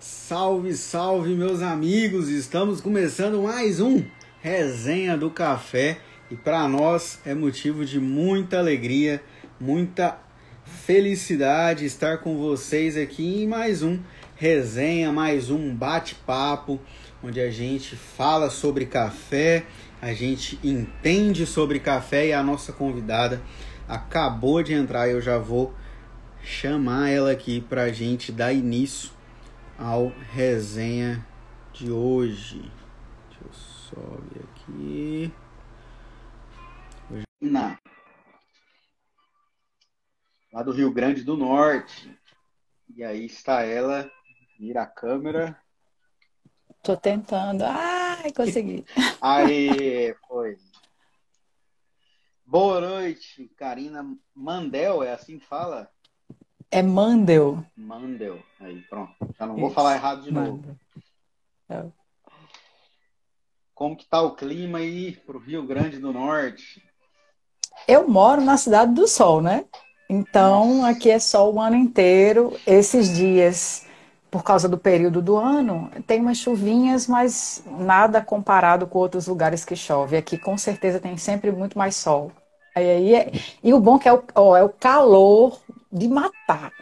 Salve, salve, meus amigos! Estamos começando mais um Resenha do Café e para nós é motivo de muita alegria, muita felicidade estar com vocês aqui em mais um resenha, mais um bate-papo, onde a gente fala sobre café, a gente entende sobre café e a nossa convidada acabou de entrar. Eu já vou chamar ela aqui para a gente dar início ao resenha de hoje. Deixa eu sobe aqui. Na lá do Rio Grande do Norte. E aí está ela, vira a câmera. Tô tentando. Ai, consegui. Aí, foi. Boa noite, Karina Mandel, é assim que fala? É Mandel. Mandel. Aí, pronto. Já não vou falar errado de Mandel. novo. É. Como que tá o clima aí pro Rio Grande do Norte? Eu moro na cidade do Sol, né? Então, Nossa. aqui é sol o ano inteiro. Esses dias, por causa do período do ano, tem umas chuvinhas, mas nada comparado com outros lugares que chove. Aqui, com certeza, tem sempre muito mais sol. Aí, aí é... E o bom é que é o, ó, é o calor de matar.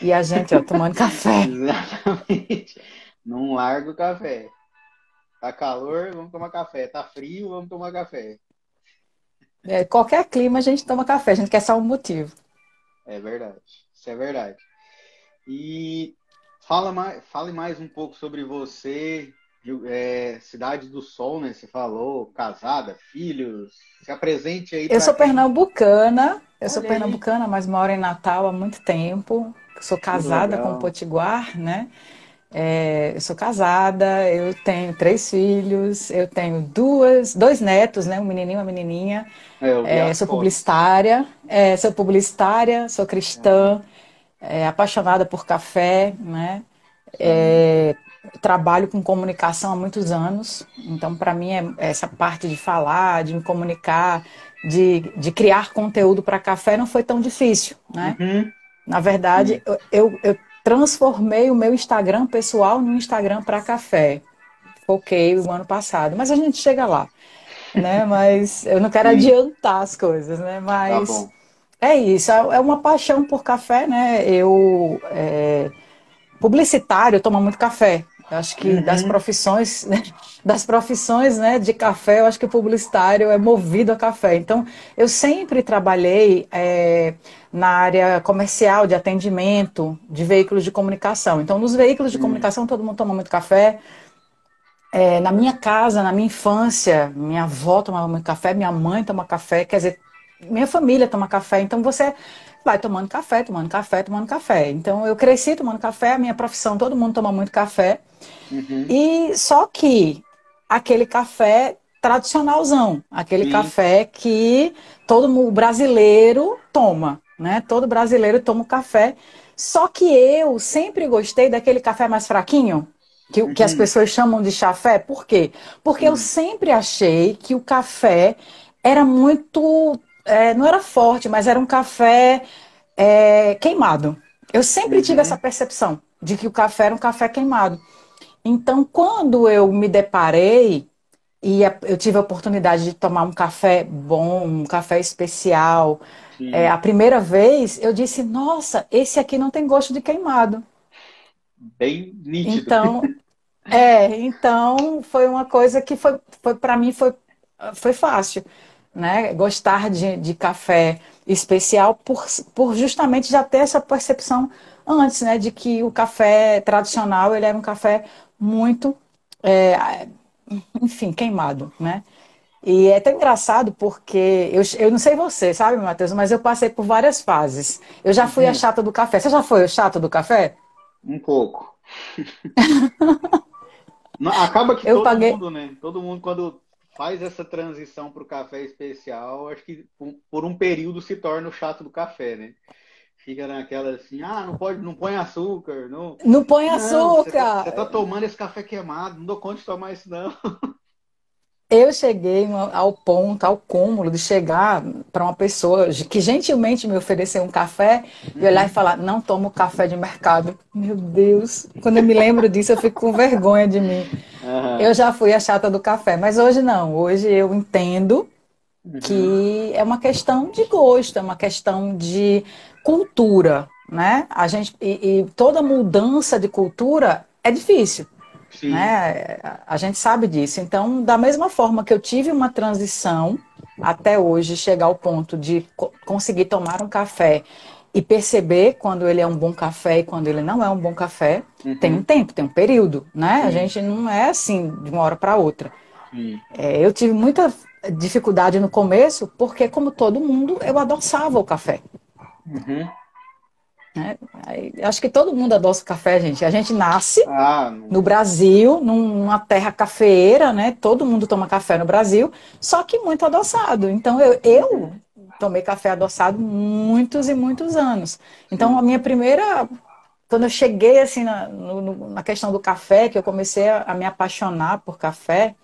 E a gente, ó, tomando café. Exatamente. Não larga o café. Tá calor, vamos tomar café. Tá frio, vamos tomar café. É, qualquer clima a gente toma café, a gente quer só um motivo. É verdade. Isso é verdade. E fala mais, fale mais um pouco sobre você, é, Cidade do Sol, né? Você falou, casada, filhos. Se apresente aí. Eu sou quem... pernambucana, eu sou pernambucana, mas moro em Natal há muito tempo. Sou casada com o Potiguar, né? É, eu sou casada, eu tenho três filhos, eu tenho duas, dois netos, né? Um menininho e uma menininha. É, é, sou publicitária, é, sou publicitária, sou cristã, é, apaixonada por café, né? Trabalho com comunicação há muitos anos, então para mim é essa parte de falar, de me comunicar, de, de criar conteúdo para café não foi tão difícil, né? Uhum. Na verdade, uhum. eu, eu transformei o meu Instagram pessoal no Instagram para café. Foquei o ano passado, mas a gente chega lá, né? Mas eu não quero adiantar as coisas, né? Mas tá é isso, é, é uma paixão por café, né? Eu é, publicitário toma muito café. Acho que uhum. das profissões, né, das profissões, né, de café, eu acho que o publicitário é movido a café. Então, eu sempre trabalhei é, na área comercial, de atendimento, de veículos de comunicação. Então, nos veículos de hum. comunicação, todo mundo toma muito café. É, na minha casa, na minha infância, minha avó tomava muito café, minha mãe toma café, quer dizer, minha família toma café. Então, você vai tomando café, tomando café, tomando café. Então, eu cresci tomando café, a minha profissão, todo mundo toma muito café. Uhum. E só que aquele café tradicionalzão, aquele Sim. café que todo mundo brasileiro toma né? Todo brasileiro toma café. Só que eu sempre gostei daquele café mais fraquinho, que, uhum. que as uhum. pessoas chamam de chafé. Por quê? Porque uhum. eu sempre achei que o café era muito. É, não era forte, mas era um café é, queimado. Eu sempre uhum. tive essa percepção de que o café era um café queimado. Então, quando eu me deparei e eu tive a oportunidade de tomar um café bom, um café especial, é, a primeira vez eu disse, nossa, esse aqui não tem gosto de queimado. Bem nítido. Então, é, então foi uma coisa que foi, foi para mim foi, foi fácil, né? Gostar de, de café especial por, por justamente já ter essa percepção antes, né? De que o café tradicional ele era um café muito, é, enfim, queimado, né? E é tão engraçado porque eu, eu não sei você, sabe, Matheus, mas eu passei por várias fases. Eu já fui uhum. a chata do café. Você já foi o chato do café? Um pouco. Acaba que eu todo paguei... mundo, né? Todo mundo, quando faz essa transição para o café especial, acho que por um período se torna o chato do café, né? Fica naquela assim, ah, não pode, não põe açúcar, não. Não põe açúcar. Você tá, tá, tomando esse café queimado, não dou conta de tomar isso não. eu cheguei ao ponto, ao cúmulo de chegar para uma pessoa que gentilmente me ofereceu um café e olhar e falar: não tomo café de mercado. Meu Deus, quando eu me lembro disso, eu fico com vergonha de mim. Uhum. Eu já fui a chata do café, mas hoje não. Hoje eu entendo uhum. que é uma questão de gosto, é uma questão de cultura, né? A gente e, e toda mudança de cultura é difícil. Sim. Né? A gente sabe disso. Então, da mesma forma que eu tive uma transição até hoje, chegar ao ponto de co conseguir tomar um café e perceber quando ele é um bom café e quando ele não é um bom café, uhum. tem um tempo, tem um período, né? A gente não é assim de uma hora para outra. É, eu tive muita dificuldade no começo, porque como todo mundo, eu adoçava o café. Né? Acho que todo mundo adoça café, gente. A gente nasce ah, no Brasil, numa terra cafeeira, né? Todo mundo toma café no Brasil, só que muito adoçado. Então eu, eu tomei café adoçado muitos e muitos anos. Então a minha primeira quando eu cheguei assim na, no, na questão do café, que eu comecei a, a me apaixonar por café,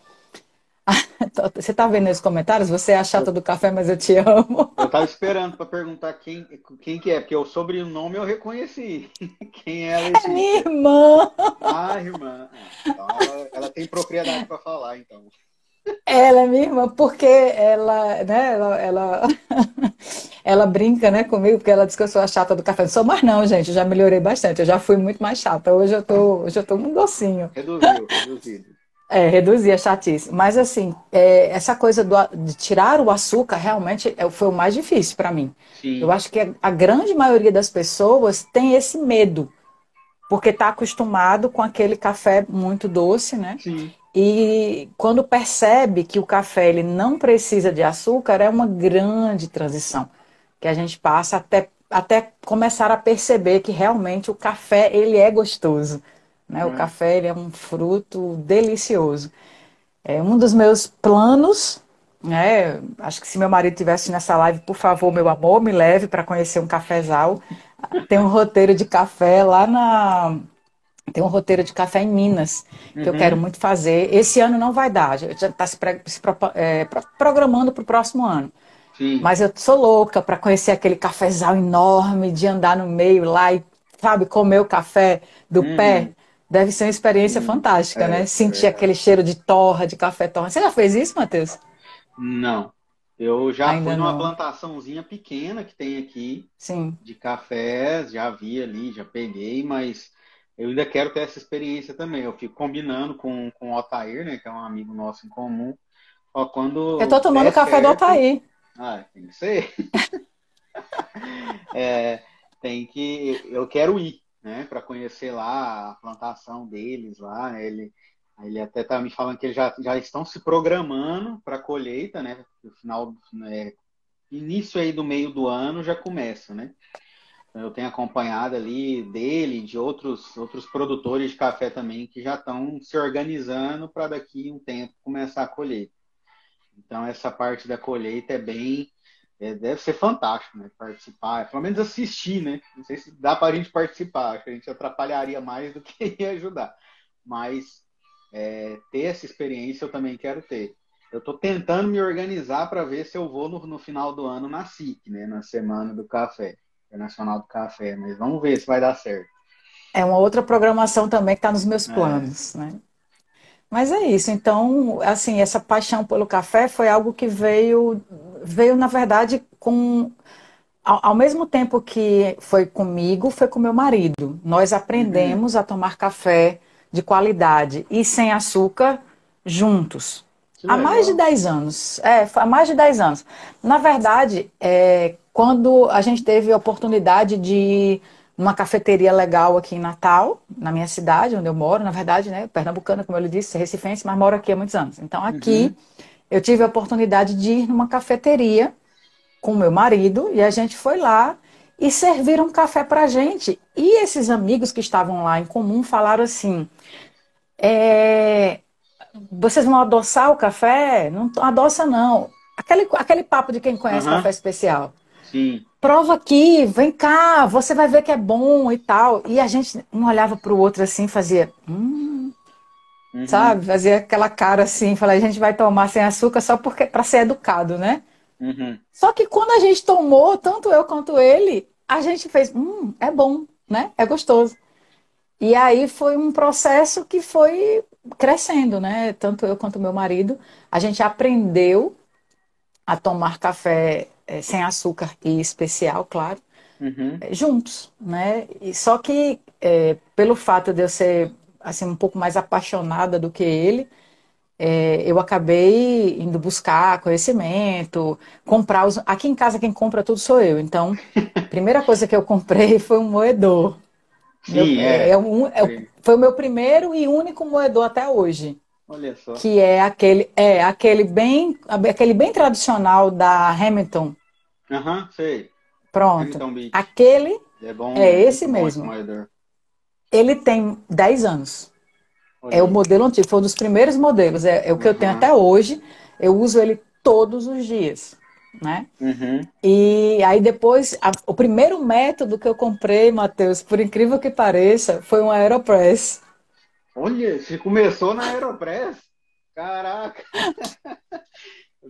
Você tá vendo os comentários? Você é a chata do café, mas eu te amo. Eu tava esperando para perguntar quem, quem que é, porque o sobrenome eu reconheci. Quem é a É minha irmã. Ah, irmã. Então ela, ela tem propriedade para falar, então. Ela é minha irmã, porque ela, né, ela, ela, ela, brinca, né, comigo, porque ela diz que eu sou a chata do café. Não sou mais não, gente, eu já melhorei bastante, eu já fui muito mais chata. Hoje eu tô, hoje eu tô um docinho. Reduziu, reduzido. É, reduzir a chatice. Mas, assim, é, essa coisa do, de tirar o açúcar realmente é, foi o mais difícil para mim. Sim. Eu acho que a, a, grande maioria das pessoas tem esse medo, porque está acostumado com aquele café muito doce, né? Sim. E quando percebe que o café ele não precisa de açúcar, é uma grande transição que a gente passa até, até começar a perceber que realmente o café ele é gostoso. Né? Uhum. O café ele é um fruto delicioso. É um dos meus planos, né? Acho que se meu marido tivesse nessa live, por favor, meu amor, me leve para conhecer um cafezal. Tem um roteiro de café lá na tem um roteiro de café em Minas que uhum. eu quero muito fazer. Esse ano não vai dar, já está se, se é, programando para o próximo ano. Sim. Mas eu sou louca para conhecer aquele cafezal enorme, de andar no meio lá e, sabe, comer o café do uhum. pé. Deve ser uma experiência hum, fantástica, é, né? Sentir é. aquele cheiro de torra, de café torra. Você já fez isso, Matheus? Não. Eu já Ainda fui numa não. plantaçãozinha pequena que tem aqui Sim. de cafés, já vi ali, já peguei, mas eu ainda quero ter essa experiência também. Eu fico combinando com, com o Otair, né, que é um amigo nosso em comum. Ó, quando eu tô tomando é café certo... do Otair. Ah, tem que ser. é, tem que. Eu quero ir né, para conhecer lá a plantação deles lá. Ele, ele até está me falando que eles já, já estão se programando para a colheita, né? No final, né, início aí do meio do ano já começa, né? Eu tenho acompanhado ali dele, de outros outros produtores de café também que já estão se organizando para daqui um tempo começar a colher. Então essa parte da colheita é bem é, deve ser fantástico, né? Participar, pelo menos assistir, né? Não sei se dá para a gente participar, acho que a gente atrapalharia mais do que ajudar. Mas é, ter essa experiência eu também quero ter. Eu estou tentando me organizar para ver se eu vou no, no, final do ano na SIC, né? Na Semana do Café, Internacional do Café. Mas vamos ver se vai dar certo. É uma outra programação também que está nos meus é. planos, é. né? Mas é isso. Então, assim, essa paixão pelo café foi algo que veio, veio na verdade, com ao, ao mesmo tempo que foi comigo, foi com meu marido. Nós aprendemos uhum. a tomar café de qualidade e sem açúcar juntos. Há mais de 10 anos. É, há mais de 10 anos. Na verdade, é, quando a gente teve a oportunidade de numa cafeteria legal aqui em Natal, na minha cidade, onde eu moro, na verdade, né, pernambucana, como eu lhe disse, recifense, mas moro aqui há muitos anos. Então, aqui, uhum. eu tive a oportunidade de ir numa cafeteria com meu marido e a gente foi lá e serviram café pra gente. E esses amigos que estavam lá em comum falaram assim: é, vocês vão adoçar o café? Não adoça, não. Aquele, aquele papo de quem conhece uhum. café especial. Sim prova aqui, vem cá, você vai ver que é bom e tal. E a gente um olhava para o outro assim, fazia, hum, Uhum. Sabe? Fazia aquela cara assim, falar, a gente vai tomar sem açúcar só porque para ser educado, né? Uhum. Só que quando a gente tomou, tanto eu quanto ele, a gente fez, hum, é bom, né? É gostoso. E aí foi um processo que foi crescendo, né? Tanto eu quanto meu marido, a gente aprendeu a tomar café é, sem açúcar e especial, claro, uhum. é, juntos, né? E só que é, pelo fato de eu ser assim um pouco mais apaixonada do que ele, é, eu acabei indo buscar conhecimento, comprar os... Aqui em casa quem compra tudo sou eu. Então, a primeira coisa que eu comprei foi um moedor. Sim, meu, é. é, um, é, foi o meu primeiro e único moedor até hoje. Olha só. Que é aquele, é aquele bem, aquele bem tradicional da Hamilton. Aham, uhum, sei. Pronto. Aquele é, bom, é esse mesmo. Ele tem 10 anos. Olha. É o modelo antigo, foi um dos primeiros modelos. É, é o que uhum. eu tenho até hoje. Eu uso ele todos os dias. Né? Uhum. E aí depois, a, o primeiro método que eu comprei, Matheus, por incrível que pareça, foi um Aeropress. Olha, você começou na Aeropress? Caraca!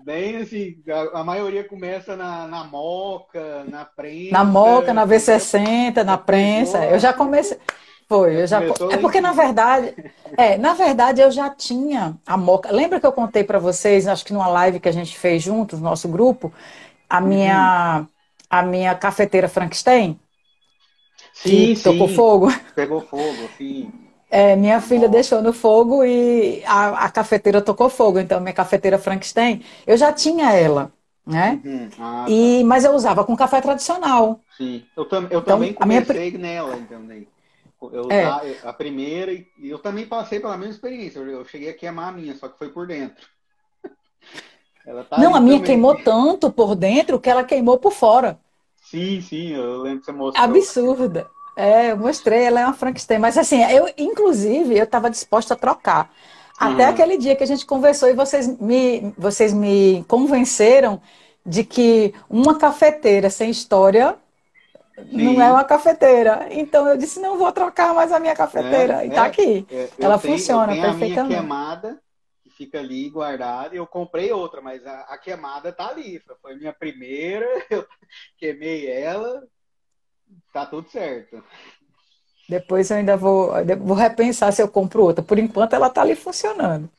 Bem assim, a, a, maioria começa na, na Moca, na prensa. Na Moca, na V60, na prensa. Eu já comecei. Foi, eu já. É porque na verdade, é, na verdade eu já tinha a Moca. Lembra que eu contei para vocês, acho que numa live que a gente fez juntos, nosso grupo, a minha uhum. a minha cafeteira Frankenstein? Sim, sim. Tocou fogo. Pegou fogo, sim. É, minha filha Nossa. deixou no fogo e a, a cafeteira tocou fogo. Então, minha cafeteira Frankenstein, eu já tinha ela, né? Uhum. Ah, e, tá. Mas eu usava com café tradicional. Sim, eu, tam, eu então, também comecei minha... nela, também. Eu é. a primeira e eu também passei pela mesma experiência. Eu cheguei a queimar a minha, só que foi por dentro. Tá não, a minha também. queimou tanto por dentro que ela queimou por fora. Sim, sim, eu lembro que você mostrou. Absurda. É, eu mostrei, ela é uma Frankenstein. Mas assim, eu, inclusive, eu estava disposta a trocar. Até uhum. aquele dia que a gente conversou e vocês me, vocês me convenceram de que uma cafeteira sem história Sim. não é uma cafeteira. Então eu disse, não vou trocar mais a minha cafeteira. É, e tá é, aqui. É, Ela tenho, funciona perfeitamente. A minha queimada que fica ali guardada. Eu comprei outra, mas a, a queimada tá ali. Foi minha primeira, eu queimei ela, tá tudo certo. Depois eu ainda vou, vou repensar se eu compro outra. Por enquanto ela tá ali funcionando.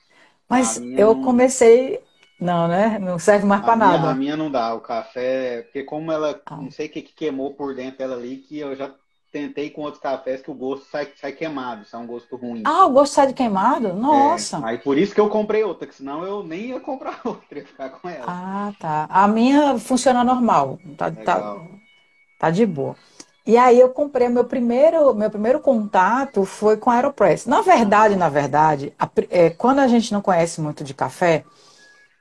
Mas eu comecei não, né? Não serve mais para nada. A minha não dá. O café, porque como ela, ah. não sei o que, que queimou por dentro dela ali, que eu já tentei com outros cafés que o gosto sai, sai queimado, sai um gosto ruim. Ah, o gosto sai de queimado? Nossa. É, aí por isso que eu comprei outra, que senão eu nem ia comprar outra, ia ficar com ela. Ah, tá. A minha funciona normal. Tá, tá, tá de boa. E aí eu comprei meu primeiro, meu primeiro contato foi com a Aeropress. Na verdade, na verdade, a, é, quando a gente não conhece muito de café,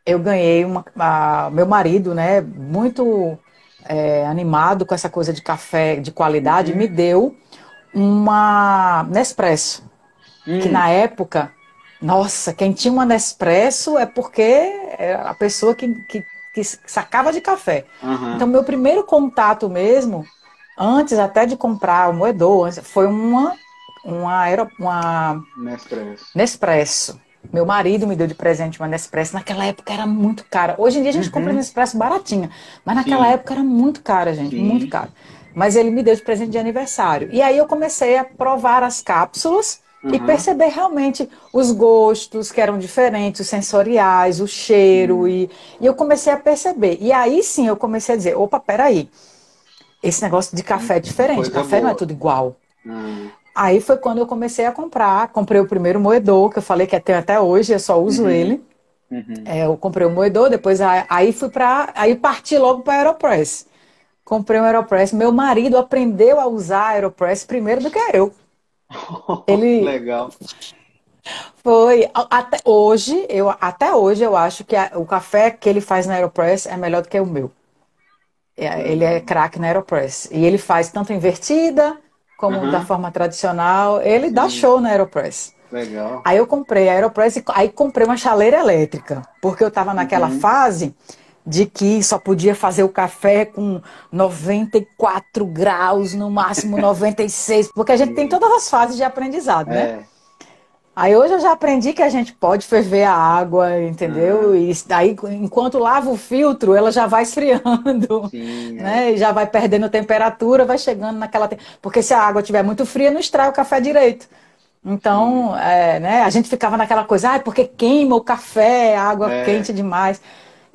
eu ganhei uma, a, meu marido, né, muito é, animado com essa coisa de café de qualidade, uhum. me deu uma Nespresso, uhum. que hum. na época, nossa, quem tinha uma Nespresso é porque era a pessoa que, que, que sacava de café. Uhum. Então, meu primeiro contato mesmo, antes até de comprar o moedor, foi uma, uma, uma Nespresso. Nespresso. Meu marido me deu de presente uma Nespresso. Naquela época era muito cara. Hoje em dia a gente uhum. compra Nespresso baratinha. Mas naquela Sim. época era muito cara, gente. Sim. Muito cara. Mas ele me deu de presente de aniversário. E aí eu comecei a provar as cápsulas uhum. e perceber realmente os gostos que eram diferentes, os sensoriais, o cheiro. Uhum. E, e eu comecei a perceber. E aí sim eu comecei a dizer: opa, peraí. Esse negócio de café é diferente. Coisa café boa. não é tudo igual. Uhum. Aí foi quando eu comecei a comprar. Comprei o primeiro moedor, que eu falei que tenho até hoje, eu só uso uhum. ele. Uhum. É, eu comprei o moedor, depois aí fui para. Aí parti logo para Aeropress. Comprei um Aeropress. Meu marido aprendeu a usar a Aeropress primeiro do que eu. Ele. Legal. Foi. Até hoje, eu, até hoje eu acho que a, o café que ele faz na Aeropress é melhor do que o meu. É, ele é craque na Aeropress. E ele faz tanto invertida como uhum. da forma tradicional. Ele Sim. dá show na Aeropress. Legal. Aí eu comprei a Aeropress e aí comprei uma chaleira elétrica, porque eu estava naquela uhum. fase de que só podia fazer o café com 94 graus, no máximo 96, porque a gente tem todas as fases de aprendizado, né? É. Aí hoje eu já aprendi que a gente pode ferver a água, entendeu? Uhum. E daí, enquanto lava o filtro, ela já vai esfriando, Sim, né? É. E já vai perdendo temperatura, vai chegando naquela... Porque se a água estiver muito fria, não extrai o café direito. Então, é, né, a gente ficava naquela coisa, ah, porque queima o café, a água é. quente demais.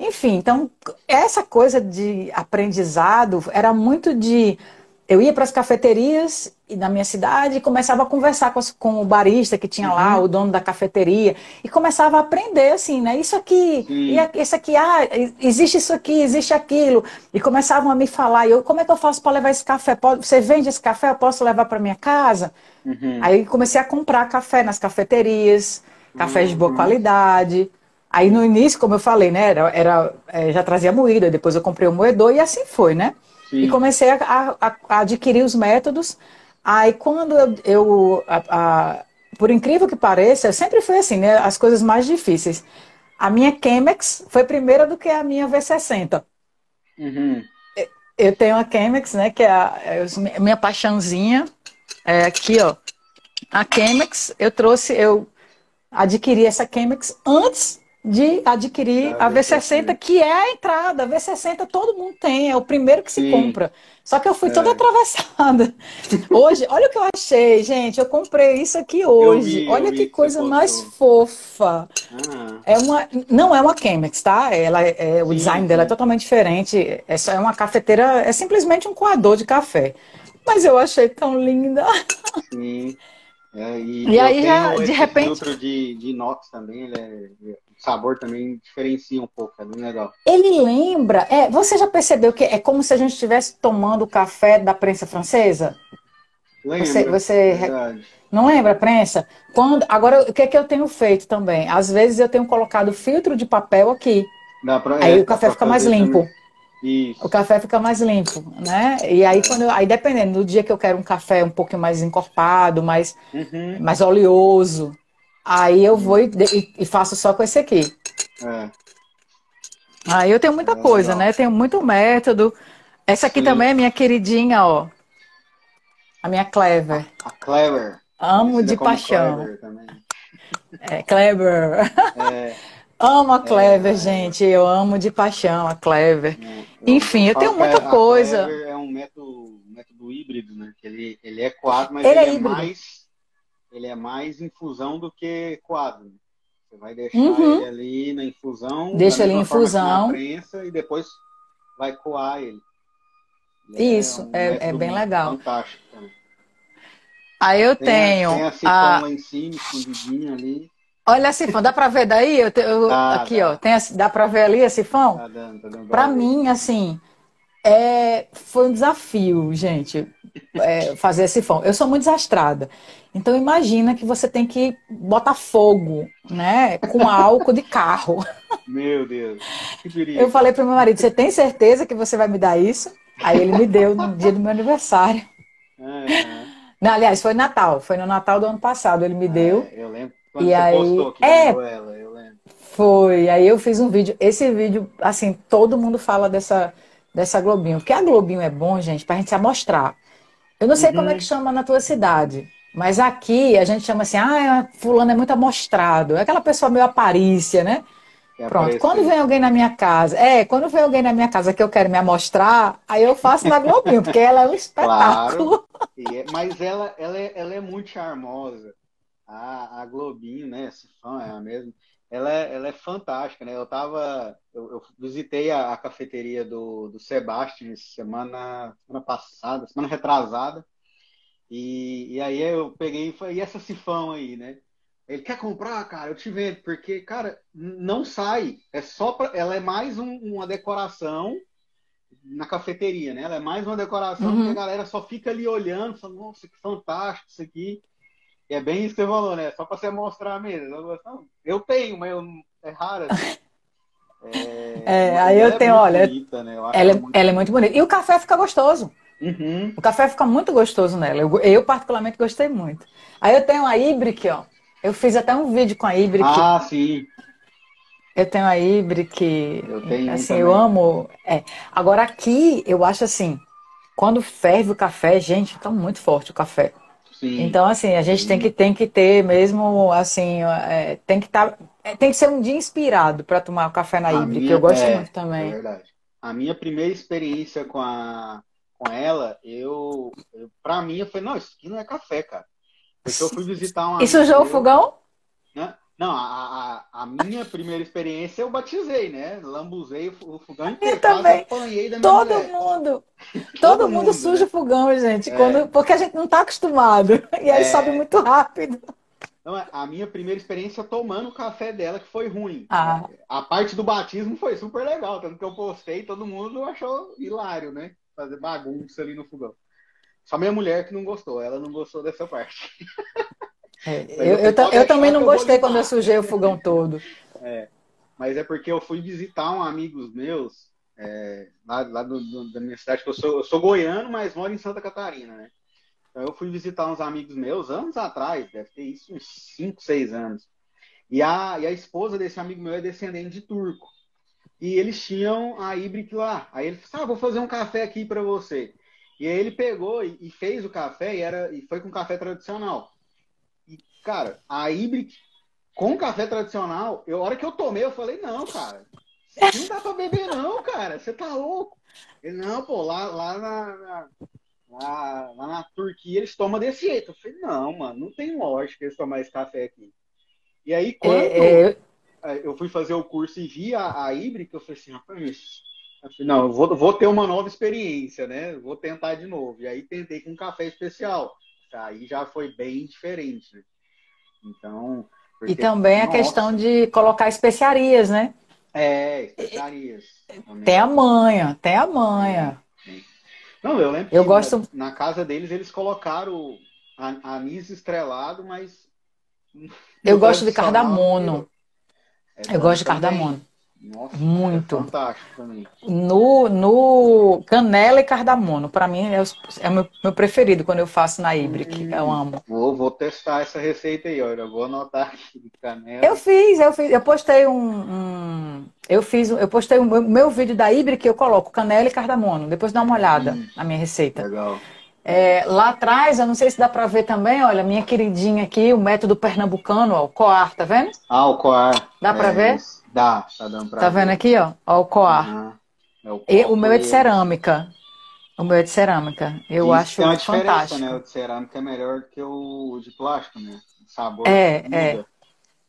Enfim, então, essa coisa de aprendizado era muito de eu ia para as cafeterias na minha cidade e começava a conversar com, com o barista que tinha uhum. lá, o dono da cafeteria, e começava a aprender assim, né? Isso aqui, e isso aqui, ah, existe isso aqui, existe aquilo. E começavam a me falar, e eu, como é que eu faço para levar esse café? Você vende esse café? Eu posso levar para minha casa? Uhum. Aí comecei a comprar café nas cafeterias, cafés uhum. de boa uhum. qualidade. Aí no início, como eu falei, né, era, era é, já trazia moída, depois eu comprei o moedor e assim foi, né? Sim. E comecei a, a, a, adquirir os métodos. Aí quando eu, eu a, por incrível que pareça, sempre foi assim, né? As coisas mais difíceis. A minha Chemex foi primeira do que a minha V60. Uhum. Eu tenho a Chemex, né? Que é a, é a minha paixãozinha. É aqui, ó. A Chemex, eu trouxe, eu adquiri essa Chemex antes de adquirir a V60, que é a entrada. A V60 todo mundo tem, é o primeiro que se Sim. compra. Só que eu fui é. toda atravessada. Hoje, olha o que eu achei, gente. Eu comprei isso aqui hoje. Vi, olha que coisa mais fofa. Ah. É uma, não é uma Chemex, tá? Ela é, o design dela é totalmente diferente. É só é uma cafeteira, é simplesmente um coador de café. Mas eu achei tão linda. Sim. É, e, e aí já, de repente. filtro de, de inox também, ele é, sabor também diferencia um pouco, é bem legal. Ele lembra, é, você já percebeu que é como se a gente estivesse tomando o café da prensa francesa? Lembra, você, você não lembra a prensa? Quando, agora, o que é que eu tenho feito também? Às vezes eu tenho colocado filtro de papel aqui. Pra, aí é, o café fica mais limpo. Também. Isso. O café fica mais limpo, né? E aí, quando eu, aí dependendo do dia que eu quero um café um pouquinho mais encorpado, mais, uhum. mais oleoso, aí eu vou e, e, faço só com esse aqui. É. Aí eu tenho muita é, coisa, legal. né? Tenho muito método. Essa aqui Sim. também é minha queridinha, ó. A minha Clever. A, a Clever. Amo de paixão. Clever também. É, Clever. É. Amo a Clever, é, gente. Eu amo de paixão a Clever. É, eu Enfim, eu tenho muita coisa. Clever é um método, um método híbrido, né? Ele, ele é quadro, mas ele, ele é, é mais ele é mais infusão do que quadro. Você vai deixar uhum. ele ali na infusão, deixa ele em infusão, na prensa e depois vai coar ele. ele Isso é, um é, é bem legal. Fantástico. Também. Aí eu tem tenho tem a a... lá em cima, escondidinho ali. Olha a sifão, dá para ver daí? Eu, te, eu tá, aqui, ó, tem a, dá para ver ali a sifão? Tá dando, tá dando para mim, assim, é, foi um desafio, gente, é, fazer sifão. Eu sou muito desastrada. Então imagina que você tem que botar fogo, né, com álcool de carro. Meu Deus. Eu falei para meu marido, você tem certeza que você vai me dar isso? Aí ele me deu no dia do meu aniversário. É, Não, aliás, foi Natal, foi no Natal do ano passado, ele me é, deu. Eu lembro quando e você aí, postou que é, ela, eu lembro. Foi, aí eu fiz um vídeo. Esse vídeo, assim, todo mundo fala dessa, dessa Globinho. Porque a Globinho é bom, gente, pra gente se amostrar. Eu não sei uhum. como é que chama na tua cidade, mas aqui a gente chama assim, ah, fulano é muito amostrado. É aquela pessoa meio aparícia, né? É Pronto, quando vem alguém na minha casa, é, quando vem alguém na minha casa que eu quero me amostrar, aí eu faço na Globinho, porque ela é um espetáculo. Claro, é, mas ela, ela, é, ela é muito charmosa a, a Globinho, né? Esse fã é a mesma. Ela é, ela é fantástica, né? Eu tava. Eu, eu visitei a, a, cafeteria do, do Sebastian semana, semana passada, semana retrasada. E, e aí eu peguei e falei, e essa sifão aí, né? Ele quer comprar, cara, eu te vendo, porque, cara, não sai. É só pra, ela é mais um, uma decoração na cafeteria, né? Ela é mais uma decoração uhum. que a galera só fica ali olhando, falando, nossa, que fantástico isso aqui. E é bem isso que você falou, né? Só para você mostrar mesmo. Eu tenho, mas eu, é raro. Assim. É, é aí eu é tenho, olha. Bonita, né? ela, é, muito... ela é muito bonita. E o café fica gostoso. Uhum. O café fica muito gostoso nela. Eu, eu, particularmente gostei muito. Aí eu tenho a Ibrick, ó. Eu fiz até um vídeo com a Ibrick. Ah, sim. Eu tenho a Ibrick. Eu tenho. Assim, eu amo. É. Agora aqui, eu acho assim, quando ferve o café, gente, fica muito forte o café. Sim. Então, assim, a gente tem que, tem que ter mesmo, assim, é, tem que estar. Tá, é, tem que ser um dia inspirado para tomar o café na Ibri, que eu gosto é, muito também. É verdade. A minha primeira experiência com, a, com ela, eu, eu para mim, eu falei, não, isso aqui não é café, cara. Porque eu fui visitar uma. E sujou o fogão? Né? Não, a, a, a, minha primeira experiência eu batizei, né? Lambuzei o fogão inteiro. Eu também. Apanhei da minha todo mulher. mundo. Todo, todo mundo, mundo suja né? o fogão, gente. É. Quando, porque a gente não está acostumado. E aí é. sobe muito rápido. Então, a minha primeira experiência tomando o café dela, que foi ruim. Ah. A parte do batismo foi super legal. Tanto que eu postei, todo mundo achou hilário, né? Fazer bagunça ali no fogão. Só minha mulher que não gostou. Ela não gostou dessa parte. É, eu, eu, eu, também não gostei quando eu sujei o fogão todo. É, mas é porque eu fui visitar um amigos meus é, lá, lá do, do, da minha cidade, que eu sou, eu sou goiano, mas moro em Santa Catarina, né? Então eu fui visitar uns amigos meus anos atrás, deve ter isso uns 5, 6 anos. E a, e a esposa desse amigo meu é descendente de turco. E eles tinham a Ibrick lá. Aí ele falou: assim, ah, vou fazer um café aqui para você. E aí ele pegou e, e, fez o café e, era, e foi com café tradicional. Cara, a Ibrick com café tradicional, eu, a hora que eu tomei, eu falei, não, cara, não dá pra beber não, cara, você tá louco. Ele, não, pô, lá, lá, na, na, lá, lá na Turquia eles tomam desse jeito. Eu falei, não, mano, não tem lógica eles tomarem esse café aqui. E aí, quando é, é... eu fui fazer o curso e vi a, a Ibrick, eu falei assim, rapaz, não, eu vou, vou ter uma nova experiência, né? Vou tentar de novo. E aí tentei com um café especial. Aí já foi bem diferente, né? Então. E também nossa, a questão de colocar especiarias, né? É, especiarias. Tem a manha, tem a manha. Não, eu lembro eu gosto... Na, na, casa deles eles colocaram anis estrelado, mas. Eu gosto de cardamono. É eu gosto de cardamono. Nossa, muito. É fantástico também. No, no canela e cardamomo, para mim é, o, é meu, meu, preferido quando eu faço na Ibrick. Hum, eu amo. Vou, vou testar essa receita aí, olha. Eu vou anotar aqui canela. Eu fiz, eu fiz, eu postei um, um eu fiz, eu postei o um, meu vídeo da Ibrick eu coloco canela e cardamomo. Depois dá uma olhada hum, na minha receita. Legal. É, lá atrás, eu não sei se dá para ver também, olha, minha queridinha aqui, o método pernambucano, ó, o coar, tá vendo? Ah, o coar. Dá é, para ver? Isso. Dá, tá dando pra Tá ver. vendo aqui, ó? Ó o coar. Uhum. É o, e, o meu é de cerâmica. O meu é de cerâmica. Eu acho tem uma fantástico. Né? O de cerâmica é melhor que o de plástico, né? O sabor é, é,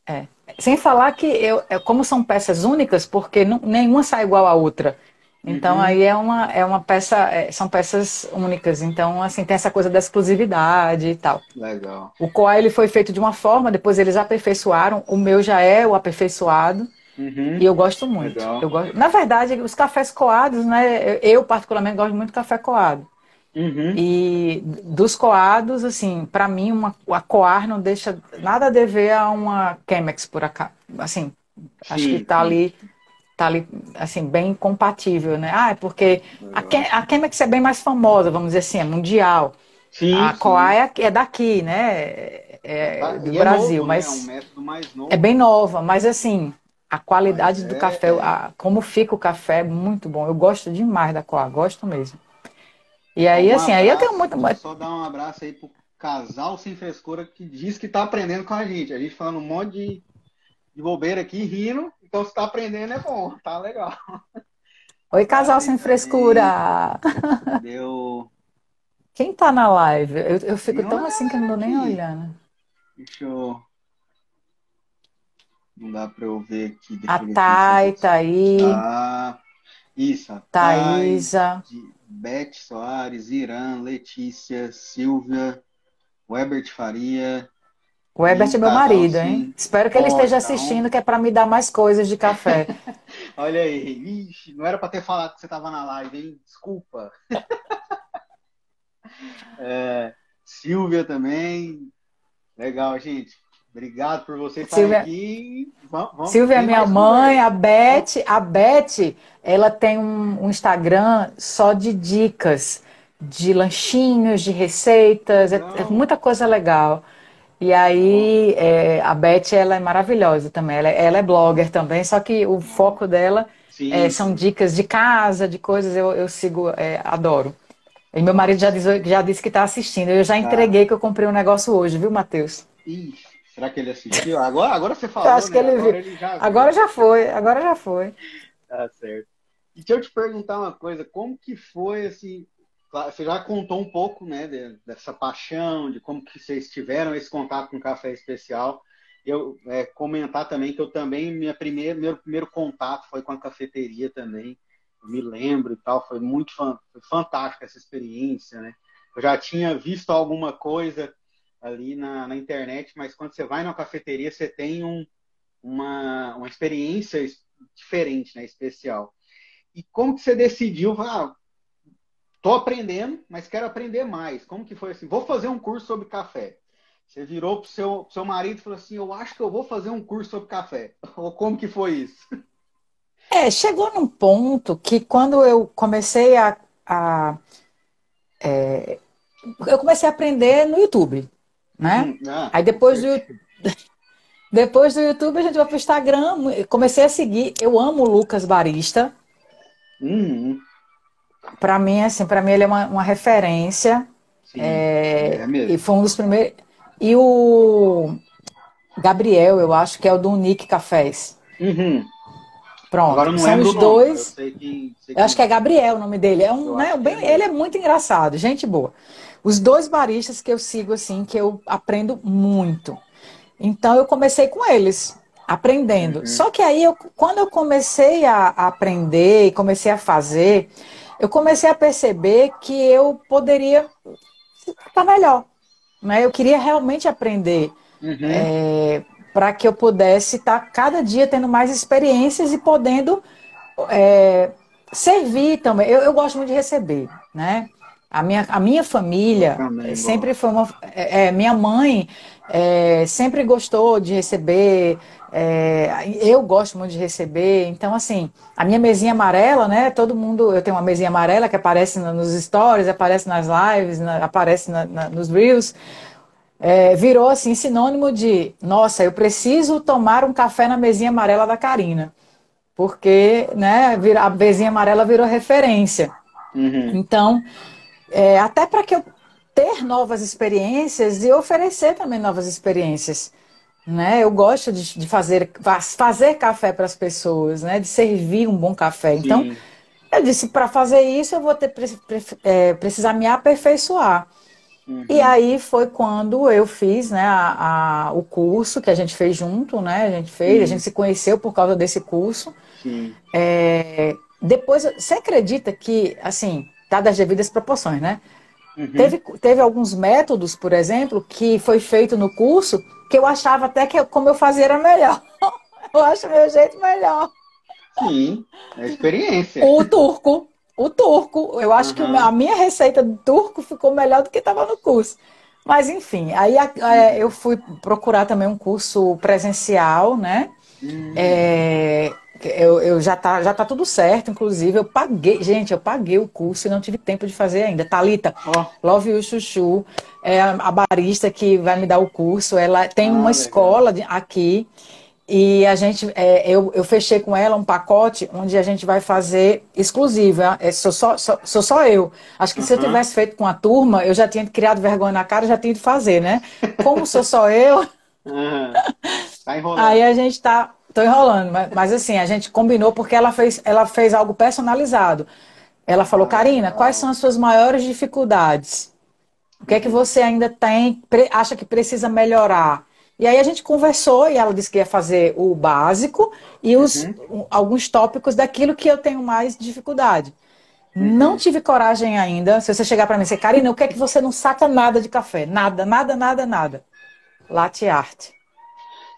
é. Sem falar que eu, é, como são peças únicas, porque não, nenhuma sai igual à outra. Então uhum. aí é uma, é uma peça, é, são peças únicas. Então, assim, tem essa coisa da exclusividade e tal. Legal. O coar ele foi feito de uma forma, depois eles aperfeiçoaram. O meu já é o aperfeiçoado. Uhum. E eu gosto muito. Eu gosto... Na verdade, os cafés coados, né? Eu, particularmente, gosto muito de café coado. Uhum. E dos coados, assim, para mim, uma, a coar não deixa nada a dever a uma Chemex por acaso. Assim, sim, acho que tá ali, tá ali, assim, bem compatível, né? Ah, é porque a, a Chemex é bem mais famosa, vamos dizer assim, é mundial. Sim, a coar é, é daqui, né? É, tá, do Brasil, é novo, mas né? é, um é bem nova, mas assim, a qualidade do é, café, é. a, como fica o café é muito bom. Eu gosto demais da Coa, gosto mesmo. E aí, um assim, abraço, aí eu tenho muito. Só dar um abraço aí pro casal sem frescura que diz que tá aprendendo com a gente. A gente falando um monte de, de bobeira aqui, rindo. Então, se tá aprendendo, é bom, tá legal. Oi, casal sem frescura! Deu. Quem tá na live? Eu, eu fico tão assim que eu não tô nem olhando. Deixa eu. Não dá para eu ver aqui. A Thay tá aí. Ah, isso. A Thaisa. Beth Soares, Irã, Letícia, Silvia, Webert Faria. O Ebert é meu marido, hein? Espero que ele esteja assistindo, que é para me dar mais coisas de café. Olha aí, Ixi, não era para ter falado que você estava na live, hein? Desculpa. é, Silvia também. Legal, gente. Obrigado por você estar Silvia, aqui. Vamos, vamos Silvia, minha mãe, a Beth, a Beth, ela tem um, um, Instagram só de dicas de lanchinhos, de receitas, é, é muita coisa legal. E aí, é, a Beth, ela é maravilhosa também. Ela, ela, é blogger também, só que o foco dela é, são dicas de casa, de coisas, eu, eu sigo, é, adoro. E meu marido já, diz, já disse que está assistindo. Eu já tá. entreguei que eu comprei um negócio hoje, viu, Matheus? Ixi, será que ele assistiu? Agora, agora você falou, acho né? que ele agora, viu. Ele já agora já foi, agora já foi. Tá certo. E deixa eu te perguntar uma coisa, como que foi, assim, você já contou um pouco, né, dessa paixão, de como que vocês tiveram esse contato com o café especial. Eu é, comentar também que eu também, minha primeira, meu primeiro contato foi com a cafeteria também me lembro e tal, foi muito foi fantástica essa experiência, né? Eu já tinha visto alguma coisa ali na, na internet, mas quando você vai na cafeteria, você tem um, uma, uma experiência diferente, né? Especial. E como que você decidiu, ah, tô aprendendo, mas quero aprender mais. Como que foi assim? Vou fazer um curso sobre café. Você virou pro seu, seu marido e falou assim, eu acho que eu vou fazer um curso sobre café. Ou como que foi isso? É, chegou num ponto que quando eu comecei a. a é, eu comecei a aprender no YouTube, né? Ah, Aí depois do, depois do YouTube a gente vai para o Instagram, comecei a seguir. Eu amo o Lucas Barista. Hum. Para mim, assim, para mim ele é uma, uma referência. Sim, é, é mesmo. E foi um dos primeiros. E o Gabriel, eu acho que é o do Nick Cafés. Uhum. Pronto, Agora não são os dois. Eu, que, eu acho que é Gabriel o nome dele. É um, né, bem, é ele é muito engraçado, gente boa. Os dois baristas que eu sigo assim, que eu aprendo muito. Então eu comecei com eles, aprendendo. Uhum. Só que aí, eu, quando eu comecei a, a aprender e comecei a fazer, eu comecei a perceber que eu poderia estar melhor. Né? Eu queria realmente aprender. Uhum. É, para que eu pudesse estar tá cada dia tendo mais experiências e podendo é, servir também. Eu, eu, gosto muito de receber, né? A minha, a minha família sempre foi uma. É, é, minha mãe é, sempre gostou de receber. É, eu gosto muito de receber. Então, assim, a minha mesinha amarela, né? Todo mundo. Eu tenho uma mesinha amarela que aparece nos stories, aparece nas lives, na, aparece na, na, nos reels é, virou assim sinônimo de nossa, eu preciso tomar um café na mesinha amarela da Karina. Porque né, a mesinha amarela virou referência. Uhum. Então, é, até para que eu ter novas experiências e oferecer também novas experiências. Né? Eu gosto de, de fazer, fazer café para as pessoas, né? de servir um bom café. Então, Sim. eu disse, para fazer isso, eu vou ter, é, precisar me aperfeiçoar. Uhum. E aí foi quando eu fiz né, a, a, o curso que a gente fez junto, né? A gente fez, uhum. a gente se conheceu por causa desse curso. É, depois, você acredita que, assim, tá das devidas proporções, né? Uhum. Teve, teve alguns métodos, por exemplo, que foi feito no curso que eu achava até que como eu fazia era melhor. eu acho meu jeito melhor. Sim, é experiência. O turco. O turco, eu acho uhum. que a minha receita do turco ficou melhor do que estava no curso. Mas enfim, aí é, eu fui procurar também um curso presencial, né? Uhum. É, eu, eu, já tá já tá tudo certo, inclusive eu paguei, gente, eu paguei o curso e não tive tempo de fazer ainda. Talita, oh. Love You Chuchu, é a, barista que vai me dar o curso, ela tem ah, uma legal. escola aqui e a gente, é, eu, eu fechei com ela um pacote onde a gente vai fazer exclusivo. É, sou, só, sou, sou só eu. Acho que uhum. se eu tivesse feito com a turma, eu já tinha criado vergonha na cara, já tinha de fazer, né? Como sou só eu. Uhum. Tá enrolando. Aí a gente tá. Tô enrolando, mas, mas, assim, a gente combinou porque ela fez, ela fez algo personalizado. Ela falou, ah, Karina, quais são as suas maiores dificuldades? O que é que você ainda tem, acha que precisa melhorar? E aí a gente conversou e ela disse que ia fazer o básico e os, uhum. alguns tópicos daquilo que eu tenho mais dificuldade. Uhum. Não tive coragem ainda. Se você chegar para mim e dizer, Karina, o que é que você não saca nada de café? Nada, nada, nada, nada. Latte art.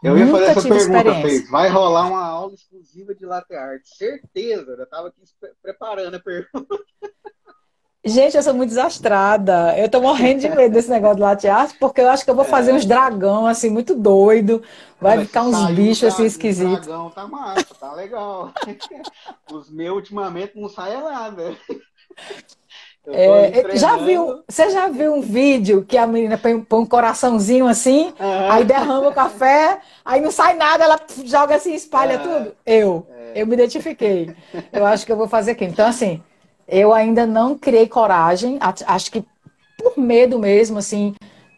Eu ia fazer essa pergunta, Fez. Vai rolar uma aula exclusiva de latte art. Certeza, eu estava aqui preparando a pergunta. Gente, eu sou muito desastrada. Eu tô morrendo de medo desse negócio de latte art, porque eu acho que eu vou fazer uns dragão, assim, muito doido. Vai Mas ficar uns bichos, assim, esquisitos. dragão tá massa, tá legal. Os meus, ultimamente, não saem nada. É, já viu, você já viu um vídeo que a menina põe, põe um coraçãozinho assim, uhum. aí derrama o café, aí não sai nada, ela joga assim, espalha uhum. tudo? Eu, é. eu me identifiquei. Eu acho que eu vou fazer aqui. Então, assim, Eu ainda não criei coragem, acho que por medo mesmo, assim,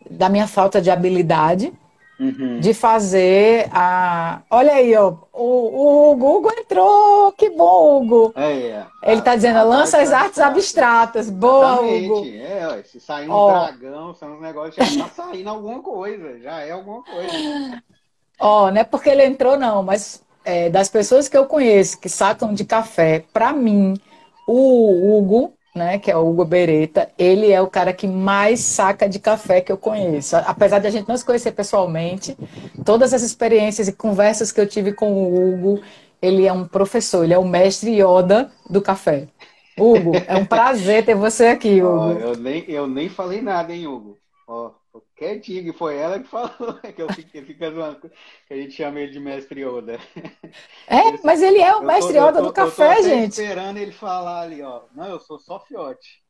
da minha falta de habilidade. Uhum. De fazer a. Olha aí, ó. O, o Hugo entrou. Que bom, Hugo. É, é. Ele está dizendo, a, lança as artes abstratas. Boa, Hugo. É, ó, se sair um ó. dragão, são uns negócios, já está saindo alguma coisa. Já é alguma coisa. Ó, não é porque ele entrou, não, mas é, das pessoas que eu conheço que sacam de café, para mim, o Hugo né, que é o Hugo Beretta, ele é o cara que mais saca de café que eu conheço. Apesar de a gente não se conhecer pessoalmente, todas as experiências e conversas que eu tive com o Hugo, ele é um professor, ele é o mestre Yoda do café. Hugo, é um prazer ter você aqui, Hugo. Oh, eu, nem, eu nem falei nada, hein, Hugo? Oh, quietinho, que foi ela que falou, que eu fiquei, fica zoando, que a gente chama ele de mestre Yoda. É, mas ele é o mestre tô, tô, do café, eu tô gente. esperando ele falar ali, ó. Não, eu sou só fiote.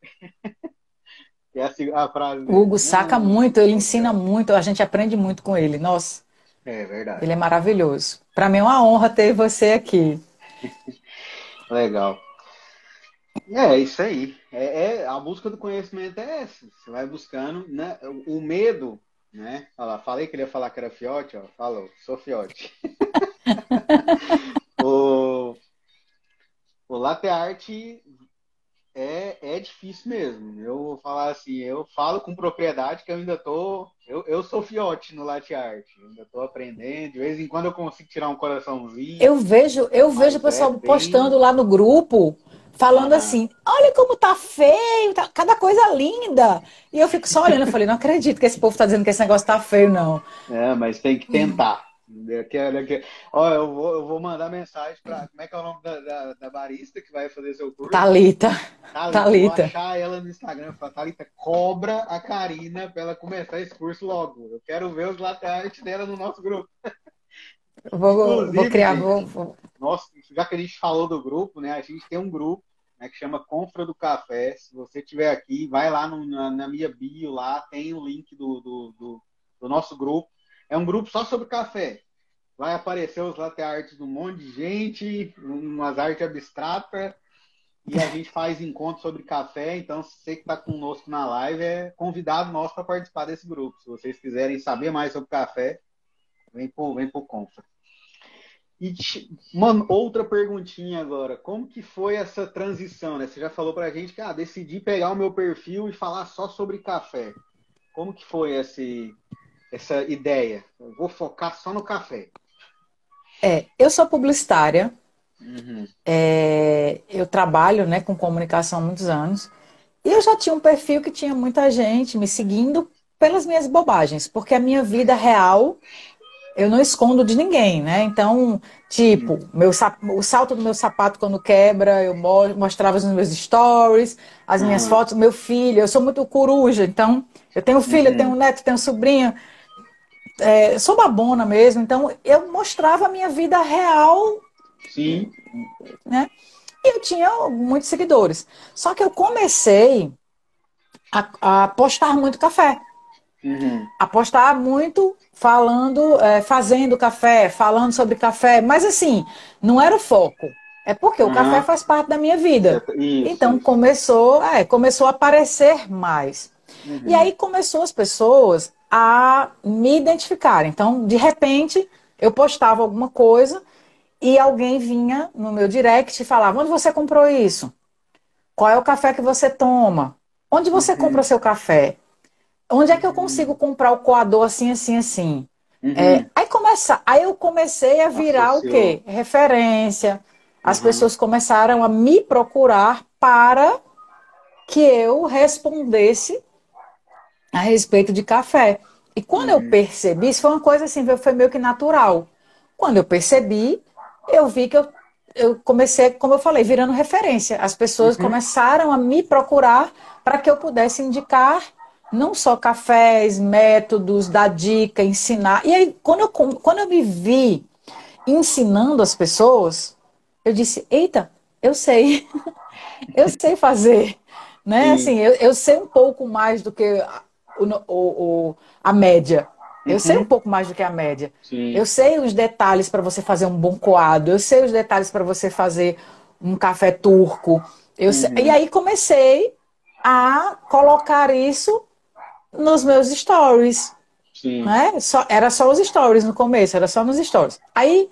é assim, a frase. O Hugo saca muito, ele ensina muito, a gente aprende muito com ele. Nossa. É verdade. Ele é maravilhoso. Para mim é uma honra ter você aqui. Legal. É, isso aí. É, é, a busca do conhecimento é essa. Você vai buscando, né? O, medo, né? Olha lá, falei que ele ia falar que era fiote, ó. Falou, sou fiote. o, o latte art é, é difícil mesmo. Eu vou falar assim, eu falo com propriedade que eu ainda tô. Eu, eu sou fiote no latte art. Eu ainda tô aprendendo. De vez em quando eu consigo tirar um coraçãozinho. Eu vejo, eu vejo o pessoal é bem... postando lá no grupo falando uhum. assim: olha como tá feio, tá, cada coisa linda. E eu fico só olhando, eu falei, não acredito que esse povo tá dizendo que esse negócio tá feio, não. É, mas tem que tentar. Olha, eu vou, eu vou mandar mensagem para. Como é que é o nome da, da, da, barista que vai fazer seu curso? Talita. Talita. Vou achar ela no Instagram. Falar, Talita, cobra a Karina para ela começar esse curso logo. Eu quero ver os laterais dela no nosso grupo. Vou, vou criar. Vou, vou... Nossa, já que a gente falou do grupo, né? A gente tem um grupo né, que chama Confra do Café. Se você estiver aqui, vai lá no, na, na, minha bio, lá tem o link do, do, do, do, nosso grupo. É um grupo só sobre café. Vai aparecer os latte arts de um monte de gente, umas artes abstratas, e a gente faz encontro sobre café. Então, você que está conosco na live, é convidado nosso para participar desse grupo. Se vocês quiserem saber mais sobre café, vem por, vem Confra. E uma outra perguntinha agora, como que foi essa transição, né? Você já falou pra gente que ah, decidi pegar o meu perfil e falar só sobre café. Como que foi esse, essa ideia? Eu vou focar só no café. É, eu sou publicitária. Uhum. É, eu trabalho né, com comunicação há muitos anos. E eu já tinha um perfil que tinha muita gente me seguindo pelas minhas bobagens, porque a minha vida real eu não escondo de ninguém, né? Então, tipo, meu, o salto do meu sapato quando quebra, eu mostrava nos meus stories, as minhas uhum. fotos, meu filho, eu sou muito coruja, então eu tenho filho, uhum. eu tenho neto, tenho sobrinho, é, sou babona mesmo, então eu mostrava a minha vida real. Sim. Né? E eu tinha muitos seguidores. Só que eu comecei a, a postar muito café. Uhum. Apostar muito falando, é, fazendo café, falando sobre café, mas assim, não era o foco. É porque uhum. o café faz parte da minha vida. Isso, então isso. começou, é, começou a aparecer mais. Uhum. E aí começou as pessoas a me identificar. Então, de repente, eu postava alguma coisa e alguém vinha no meu direct e falava: "Onde você comprou isso? Qual é o café que você toma? Onde você uhum. compra seu café?" Onde é que eu consigo comprar o coador assim, assim, assim? Uhum. É, aí, começa, aí eu comecei a virar Associou. o quê? Referência. As uhum. pessoas começaram a me procurar para que eu respondesse a respeito de café. E quando eu percebi, isso foi uma coisa assim, foi meio que natural. Quando eu percebi, eu vi que eu, eu comecei, como eu falei, virando referência. As pessoas uhum. começaram a me procurar para que eu pudesse indicar não só cafés, métodos, dar dica, ensinar. E aí, quando eu, quando eu me vi ensinando as pessoas, eu disse: Eita, eu sei, eu sei fazer. Né? Assim, eu, eu sei um pouco mais do que o, o, a média. Eu uhum. sei um pouco mais do que a média. Sim. Eu sei os detalhes para você fazer um bom coado. Eu sei os detalhes para você fazer um café turco. Eu, uhum. E aí comecei a colocar isso nos meus stories. Sim. Né? Só, era só os stories no começo, era só nos stories. Aí,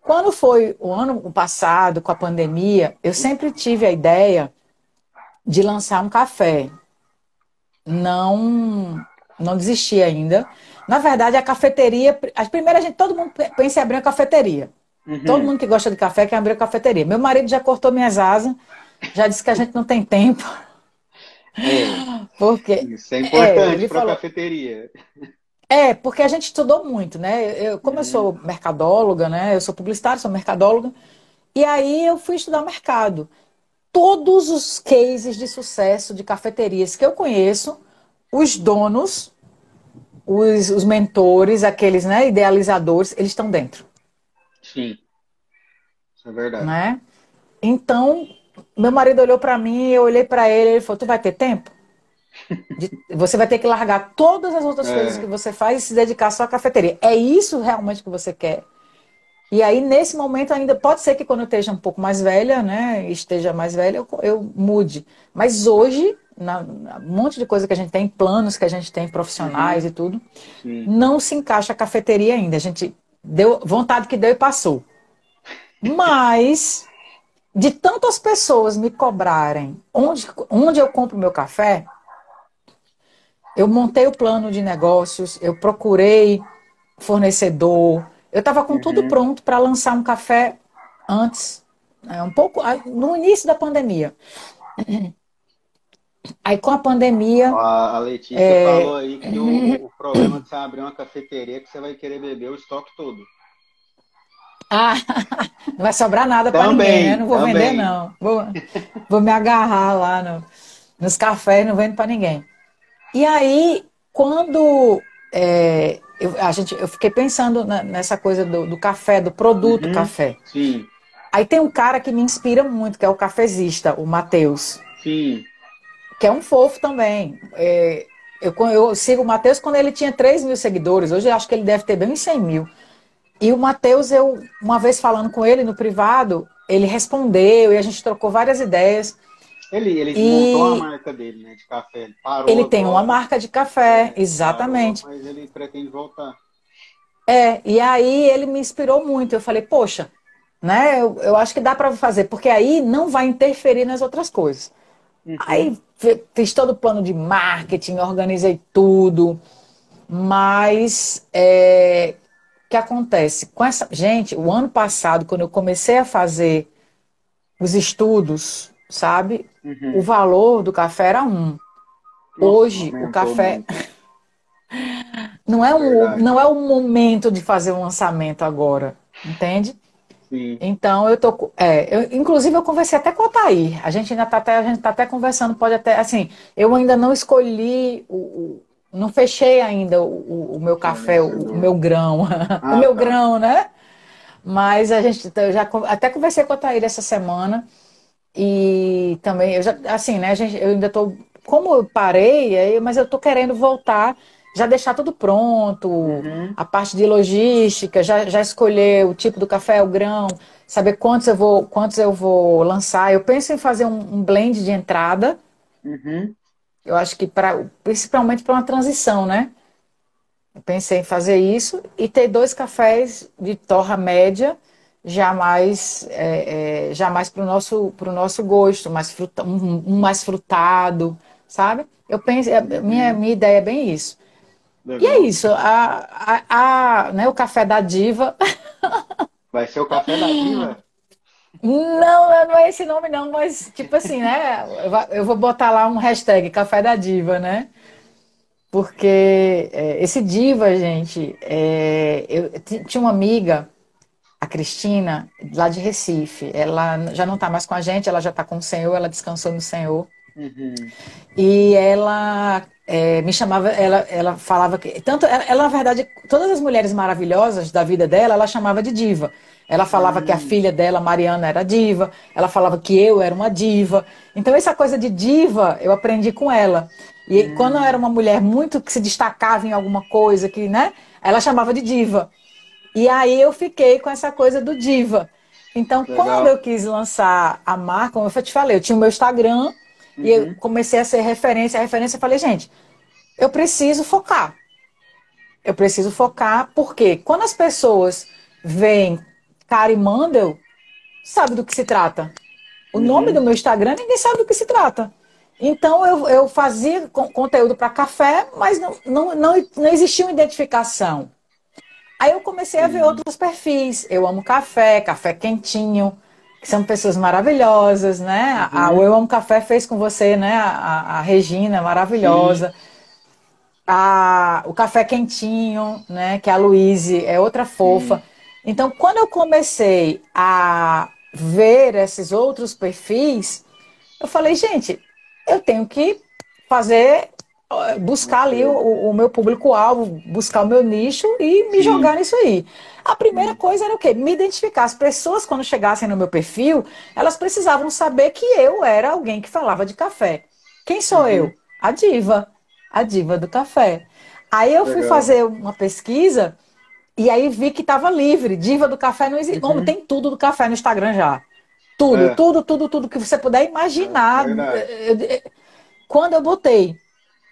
quando foi o ano passado, com a pandemia, eu sempre tive a ideia de lançar um café. Não, não desisti ainda. Na verdade, a cafeteria. A primeira, a gente, todo mundo pensa em abrir uma cafeteria. Uhum. Todo mundo que gosta de café quer abrir uma cafeteria. Meu marido já cortou minhas asas, já disse que a gente não tem tempo. É, porque, isso é importante é, para a cafeteria. É, porque a gente estudou muito, né? Eu, como uhum. eu sou mercadóloga, né? Eu sou publicitária, sou mercadóloga. E aí eu fui estudar mercado. Todos os cases de sucesso de cafeterias que eu conheço, os donos, os, os mentores, aqueles né, idealizadores, eles estão dentro. Sim. Isso é verdade. Né? Então, meu marido olhou para mim, eu olhei para ele, ele falou: "Tu vai ter tempo? De, você vai ter que largar todas as outras é. coisas que você faz e se dedicar só à cafeteria. É isso realmente que você quer?" E aí, nesse momento, ainda pode ser que quando eu esteja um pouco mais velha, né, esteja mais velha, eu, eu mude. Mas hoje, na, na, um monte de coisa que a gente tem, planos que a gente tem, profissionais uhum. e tudo, não se encaixa a cafeteria ainda. A gente deu vontade que deu e passou. Mas de tantas pessoas me cobrarem onde, onde eu compro meu café, eu montei o plano de negócios, eu procurei fornecedor, eu estava com uhum. tudo pronto para lançar um café antes, né, um pouco no início da pandemia. Aí com a pandemia. A, Letícia é... falou aí que o, o, problema de você abrir uma cafeteria é que você vai querer beber o estoque todo. Ah, não vai sobrar nada para ninguém, né? Não vou também. vender, não. Vou, vou me agarrar lá no, nos cafés, não vendo para ninguém. E aí, quando é, eu, a gente, eu fiquei pensando na, nessa coisa do, do, café, do produto uhum, café. Sim. Aí tem um cara que me inspira muito, que é o cafezista, o Matheus. Sim que é um fofo também. É, eu, eu, sigo o Matheus quando ele tinha 3 mil seguidores, hoje eu acho que ele deve ter bem uns 100 mil. E o Matheus, eu, uma vez falando com ele no privado, ele respondeu e a gente trocou várias ideias. Ele, ele e... montou a marca dele, né, de café. Ele, parou ele tem uma marca de café, é, exatamente. Parou, mas ele pretende voltar. É, e aí ele me inspirou muito. Eu falei, poxa, né, eu, eu acho que dá para fazer, porque aí não vai interferir nas outras coisas. Uhum. Aí fiz todo o plano de marketing, organizei tudo, mas é, o que acontece? Com essa gente, o ano passado, quando eu comecei a fazer os estudos, sabe? Uhum. O valor do café era um. Nossa, Hoje o café não é um, não é o momento de fazer um lançamento agora, entende? Sim. Então eu tô. É, eu, inclusive eu conversei até com a Thaí. A gente ainda tá até, a gente tá até conversando, pode até. Assim, eu ainda não escolhi o. o não fechei ainda o, o meu café, o, o, meu grão. Ah, o meu tá. grão, né? Mas a gente eu já até conversei com a Thaí essa semana. E também, eu já, assim, né, gente, eu ainda tô. Como eu parei, aí, mas eu tô querendo voltar já deixar tudo pronto, uhum. a parte de logística, já, já escolher o tipo do café, o grão, saber quantos eu vou, quantos eu vou lançar. Eu penso em fazer um, um blend de entrada. Uhum. Eu acho que para principalmente para uma transição, né? Eu pensei em fazer isso e ter dois cafés de torra média, já mais, é, é, já mais para o nosso, nosso gosto, mais fruta, um, um, mais frutado, sabe? Eu penso, a minha, minha ideia é bem isso. Legal. E é isso, a, a, a, né, o café da diva. Vai ser o café da diva? Não, não é esse nome não, mas tipo assim, né? Eu vou botar lá um hashtag café da diva, né? Porque é, esse diva, gente, é, eu tinha uma amiga, a Cristina, lá de Recife. Ela já não está mais com a gente, ela já está com o Senhor, ela descansou no Senhor. Uhum. E ela é, me chamava, ela, ela falava que. Tanto, ela, ela, na verdade, todas as mulheres maravilhosas da vida dela, ela chamava de diva. Ela falava que a hum. filha dela, Mariana, era diva. Ela falava que eu era uma diva. Então, essa coisa de diva, eu aprendi com ela. E hum. quando eu era uma mulher muito que se destacava em alguma coisa, que, né? Ela chamava de diva. E aí eu fiquei com essa coisa do diva. Então, Legal. quando eu quis lançar a marca, como eu te falei, eu tinha o meu Instagram uhum. e eu uhum. comecei a ser referência. A referência, eu falei, gente, eu preciso focar. Eu preciso focar, porque quando as pessoas veem Kari Mandel, sabe do que se trata. O uhum. nome do meu Instagram, ninguém sabe do que se trata. Então eu, eu fazia conteúdo para café, mas não, não, não, não existia uma identificação. Aí eu comecei a ver outros perfis. Eu amo café, café quentinho, que são pessoas maravilhosas, né? Uhum. A, o Eu Amo Café fez com você, né? A, a Regina, maravilhosa. A, o Café Quentinho, né? Que é a Luíse, é outra fofa. Sim. Então, quando eu comecei a ver esses outros perfis, eu falei, gente, eu tenho que fazer, buscar ali o, o meu público-alvo, buscar o meu nicho e me Sim. jogar nisso aí. A primeira coisa era o quê? Me identificar. As pessoas, quando chegassem no meu perfil, elas precisavam saber que eu era alguém que falava de café. Quem sou uhum. eu? A diva. A diva do café. Aí eu Legal. fui fazer uma pesquisa e aí vi que estava livre. Diva do café não existe. Uhum. Como tem tudo do café no Instagram já. Tudo, é. tudo, tudo, tudo que você puder imaginar. É Quando eu botei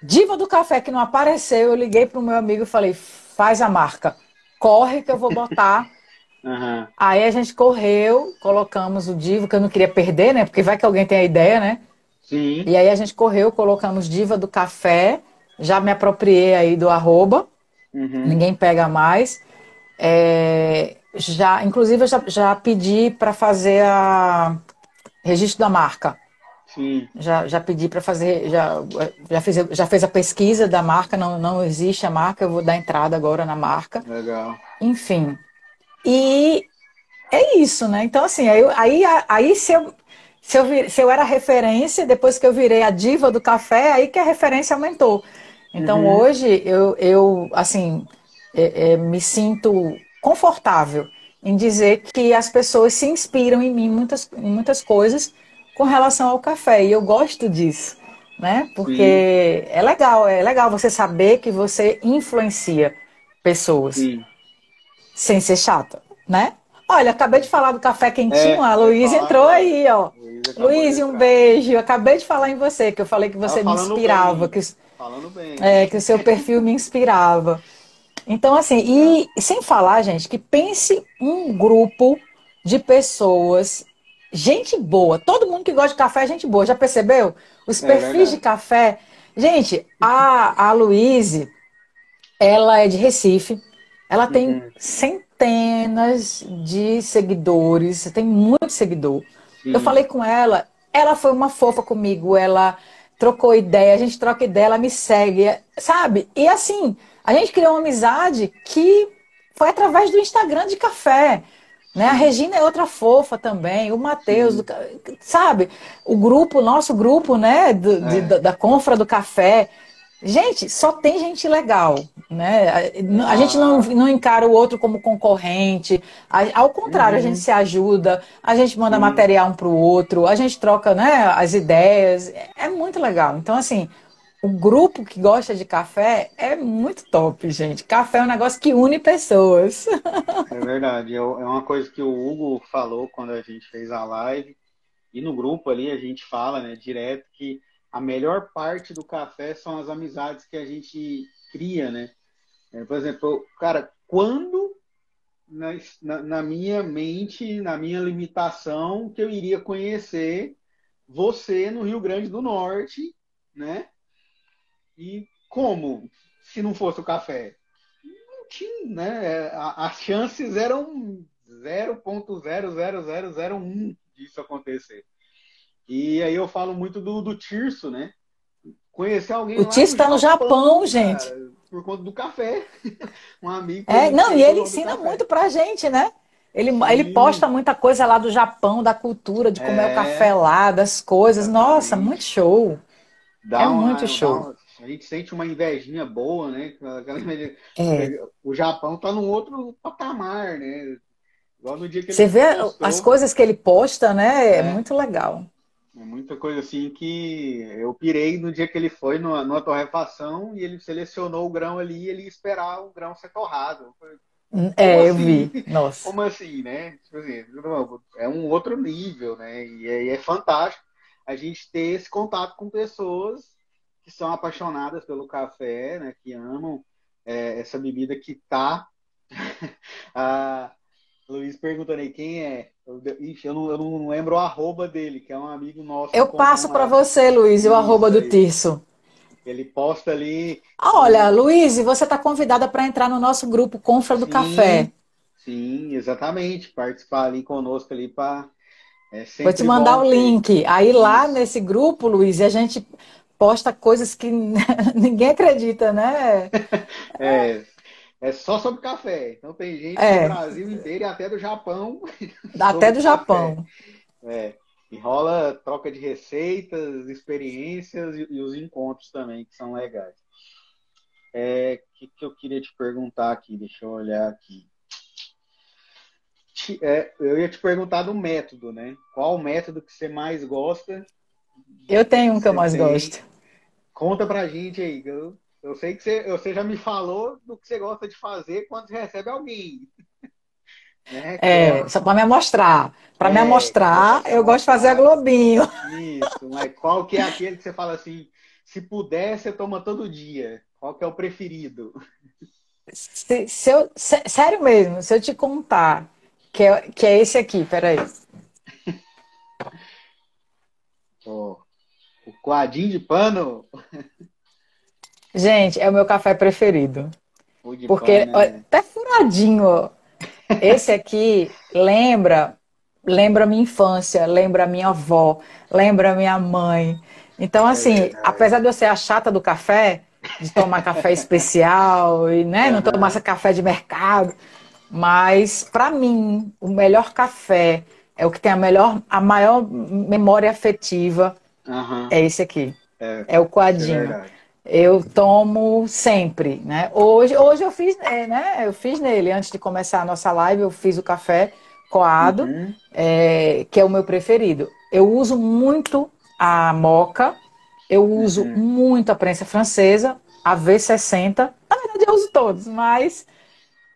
Diva do Café que não apareceu, eu liguei para o meu amigo e falei: faz a marca, corre que eu vou botar. Uhum. Aí a gente correu, colocamos o Diva, que eu não queria perder, né? Porque vai que alguém tem a ideia, né? Sim. E aí a gente correu, colocamos Diva do Café, já me apropriei aí do arroba, uhum. ninguém pega mais. É, já, inclusive, eu já, já pedi para fazer a registro da marca. Sim. Já, já pedi para fazer, já, já, fiz, já fez a pesquisa da marca, não, não existe a marca, eu vou dar entrada agora na marca. Legal. Enfim. E é isso, né? Então, assim, aí, aí, aí se, eu, se, eu vir, se eu era referência, depois que eu virei a diva do café, aí que a referência aumentou. Então, uhum. hoje, eu, eu assim, é, é, me sinto confortável em dizer que as pessoas se inspiram em mim muitas, em muitas coisas com relação ao café. E eu gosto disso, né? Porque Sim. é legal, é legal você saber que você influencia pessoas Sim. sem ser chata, né? Olha, acabei de falar do café quentinho, é, a Luísa entrou aí, ó. Luiz, um beijo. Eu acabei de falar em você, que eu falei que você me inspirava. Bem. Que, falando bem. É, que o seu perfil me inspirava. Então, assim, e sem falar, gente, que pense um grupo de pessoas, gente boa. Todo mundo que gosta de café é gente boa, já percebeu? Os é perfis de café. Gente, a, a Luíse, ela é de Recife, ela tem uhum. centenas de seguidores, tem muito seguidor. Eu falei com ela, ela foi uma fofa comigo, ela trocou ideia, a gente troca ideia, ela me segue, sabe? E assim, a gente criou uma amizade que foi através do Instagram de café. Né? A Regina é outra fofa também, o Matheus, sabe? O grupo, nosso grupo, né? Do, é. de, da, Confra do Café. Gente, só tem gente legal, né? A, a gente não, não encara o outro como concorrente. A, ao contrário, uhum. a gente se ajuda, a gente manda uhum. material um para o outro, a gente troca né, as ideias. É muito legal. Então, assim, o grupo que gosta de café é muito top, gente. Café é um negócio que une pessoas. É verdade. É, é uma coisa que o Hugo falou quando a gente fez a live. E no grupo ali a gente fala, né, direto, que a melhor parte do café são as amizades que a gente cria, né? É, por exemplo, cara, quando na, na, na minha mente, na minha limitação, que eu iria conhecer você no Rio Grande do Norte, né? E como, se não fosse o café? Não tinha, né? As chances eram 0.00001 disso acontecer. E aí eu falo muito do, do Tirso, né? Conhecer alguém. O Tirso está no Japão, cara, gente. Por conta do café. um amigo. É, não, e ele ensina muito pra gente, né? Ele, ele posta muita coisa lá do Japão, da cultura, de como é, é o café lá, das coisas. Exatamente. Nossa, muito show. Dá é uma, muito show. A gente sente uma invejinha boa, né? É. O Japão tá num outro patamar, né? Igual no dia que Você vê postou, as coisas que ele posta, né? É, é, muito legal. É muita coisa assim que eu pirei no dia que ele foi numa, numa torrefação e ele selecionou o grão ali e ele ia esperar o grão ser torrado. É, assim? eu vi. Nossa. Como assim, né? Tipo assim, é um outro nível, né? E é, é fantástico a gente ter esse contato com pessoas que são apaixonadas pelo café, né? Que amam é, essa bebida que tá. a Luiz perguntando aí quem é. Ixi, eu não, eu não lembro o arroba dele, que é um amigo nosso. Eu passo para você, Luiz, o arroba do Tirso. Ele posta ali. Olha, Luiz, você está convidada para entrar no nosso grupo Confra do sim, Café. Sim, exatamente. Participar ali conosco ali para. É Vou te mandar o link. Aí lá nesse grupo, Luiz, a gente posta coisas que ninguém acredita, né? é, é só sobre café. Então tem gente é. do Brasil inteiro e até do Japão. Até do Japão. É. E rola troca de receitas, experiências e, e os encontros também, que são legais. O é, que, que eu queria te perguntar aqui? Deixa eu olhar aqui. É, eu ia te perguntar do método, né? Qual o método que você mais gosta? Eu tenho um que eu mais tem. gosto. Conta pra gente aí. Eu, eu sei que você, você já me falou do que você gosta de fazer quando você recebe alguém. Né? É, é, só para me mostrar. Para é, me mostrar, eu gosto de fazer a Globinho. Isso, mas qual que é aquele que você fala assim, se puder, você toma todo dia? Qual que é o preferido? Se, se eu, se, sério mesmo, se eu te contar que é, que é esse aqui, peraí. Oh, o coadinho de pano. Gente, é o meu café preferido. Porque pano, né? até furadinho, ó. Esse aqui lembra, lembra minha infância, lembra minha avó, lembra minha mãe. Então, assim, é apesar de eu ser a chata do café, de tomar café especial e né, não tomar café de mercado, mas para mim o melhor café é o que tem a melhor, a maior memória afetiva uhum. é esse aqui, é, é o coadinho. É eu tomo sempre, né? Hoje, hoje eu fiz, é, né? Eu fiz nele antes de começar a nossa live, eu fiz o café coado, uhum. é, que é o meu preferido. Eu uso muito a moca, eu uso uhum. muito a prensa francesa, a V60. Na verdade, eu uso todos, mas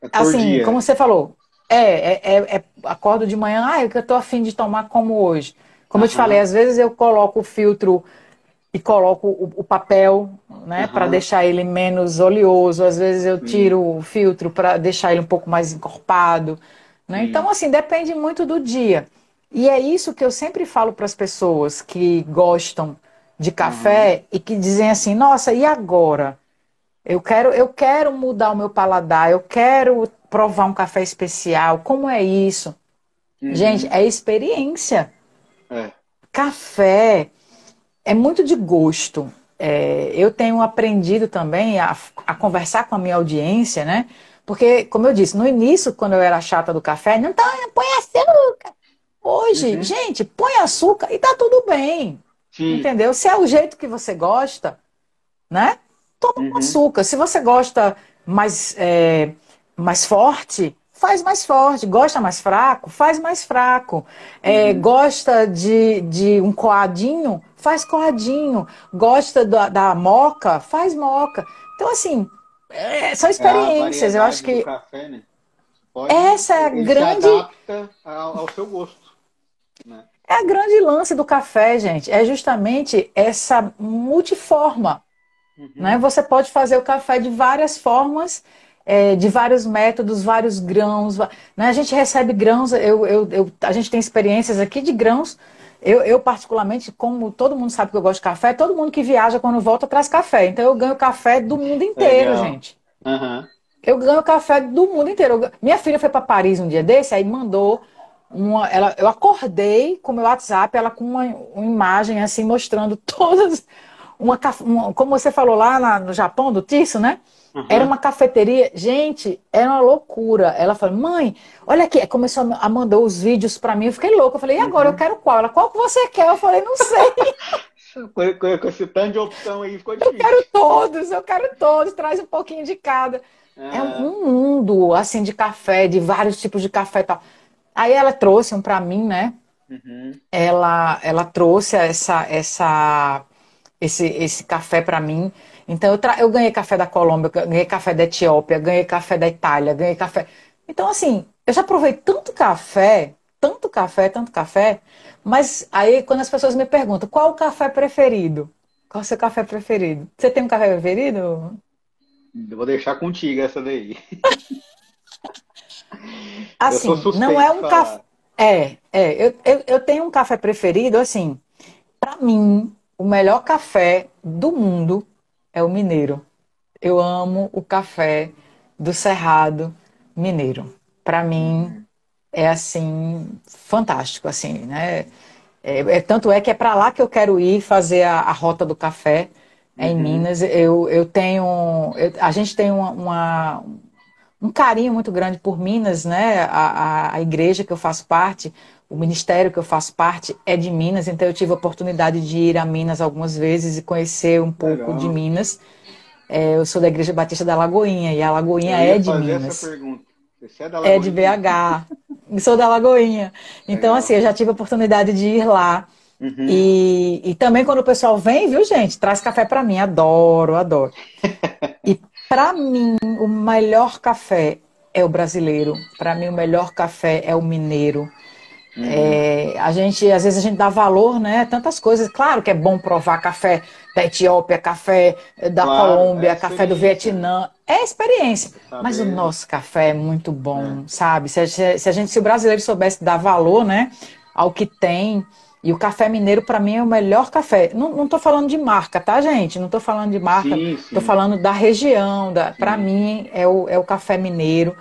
é assim, dia. como você falou, é, é, é, é, acordo de manhã, ah, eu tô afim de tomar como hoje. Como uhum. eu te falei, às vezes eu coloco o filtro e coloco o, o papel, né, uhum. para deixar ele menos oleoso. Às vezes eu tiro uhum. o filtro para deixar ele um pouco mais encorpado. Né? Então, assim, depende muito do dia. E é isso que eu sempre falo para as pessoas que gostam de café e que dizem assim: nossa, e agora? Eu quero, eu quero mudar o meu paladar, eu quero provar um café especial. Como é isso? Uhum. Gente, é experiência. É. Café é muito de gosto. É, eu tenho aprendido também a, a, conversar com a minha audiência, né? Porque, como eu disse, no início, quando eu era chata do café, não tá, põe açúcar. Hoje, uhum. gente, põe açúcar e tá tudo bem. Sim. Entendeu? Se é o jeito que você gosta, né? Toma uhum. açúcar. Se você gosta mais, é, mais forte, faz mais forte. Gosta mais fraco, faz mais fraco. É, uhum. Gosta de, de um coadinho, faz coadinho. Gosta da, da moca, faz moca. Então, assim, é, são experiências. É Eu acho que. Café, né? Pode, essa é a grande. Se adapta ao, ao seu gosto. Né? É a grande lance do café, gente. É justamente essa multiforma. Uhum. Né? Você pode fazer o café de várias formas é, de vários métodos, vários grãos. Né? A gente recebe grãos, eu, eu, eu, a gente tem experiências aqui de grãos. Eu, eu, particularmente, como todo mundo sabe que eu gosto de café, todo mundo que viaja quando volta traz café. Então eu ganho café do mundo inteiro, Legal. gente. Uhum. Eu ganho café do mundo inteiro. Minha filha foi para Paris um dia desse, aí mandou uma. Ela, eu acordei com meu WhatsApp, ela com uma, uma imagem assim mostrando todas. Uma, uma, como você falou lá na, no Japão, do Tisso, né? Uhum. Era uma cafeteria, gente, era uma loucura. Ela falou, mãe, olha aqui, começou a mandar os vídeos para mim, eu fiquei louca. Eu falei, e agora? Uhum. Eu quero qual? Ela, qual que você quer? Eu falei, não sei. com, com esse tanto de opção aí, ficou difícil. Eu quero todos, eu quero todos, traz um pouquinho de cada. É ah. um mundo, assim, de café, de vários tipos de café e tal. Aí ela trouxe um para mim, né? Uhum. Ela, ela trouxe essa, essa, esse, esse café para mim. Então eu, eu ganhei café da Colômbia, ganhei café da Etiópia, ganhei café da Itália, ganhei café. Então, assim, eu já provei tanto café, tanto café, tanto café, mas aí quando as pessoas me perguntam qual o café preferido? Qual o seu café preferido? Você tem um café preferido? Eu vou deixar contigo essa daí. assim, não é um café. É, é. Eu, eu, eu tenho um café preferido, assim. Para mim, o melhor café do mundo é o mineiro. Eu amo o café do Cerrado Mineiro. Para mim, é assim, fantástico, assim, né? É, é, tanto é que é para lá que eu quero ir fazer a, a rota do café é em uhum. Minas. Eu, eu tenho. Eu, a gente tem uma, uma, um carinho muito grande por Minas, né? A, a, a, igreja que eu faço parte, o ministério que eu faço parte é de Minas, então eu tive a oportunidade de ir a Minas algumas vezes e conhecer um pouco Legal. de Minas. É, eu sou da Igreja Batista da Lagoinha e a Lagoinha é de Minas. É, é, de BH. sou da Lagoinha. Então, Legal. assim, eu já tive a oportunidade de ir lá. Uhum. E, e também quando o pessoal vem, viu, gente? Traz café para mim. Adoro, adoro. e para mim, o melhor café é o brasileiro. Para mim, o melhor café é o mineiro. Uhum. É, a gente, às vezes, a gente dá valor, né? Tantas coisas. Claro que é bom provar café da Etiópia, café da claro, Colômbia, é café do Vietnã. É experiência. Mas o nosso café é muito bom, é. sabe? Se a, se a gente, se o brasileiro soubesse dar valor, né, ao que tem. E o café mineiro, para mim, é o melhor café. Não estou falando de marca, tá, gente? Não estou falando de marca. Estou falando da região. Da, para mim, é o, é o café mineiro.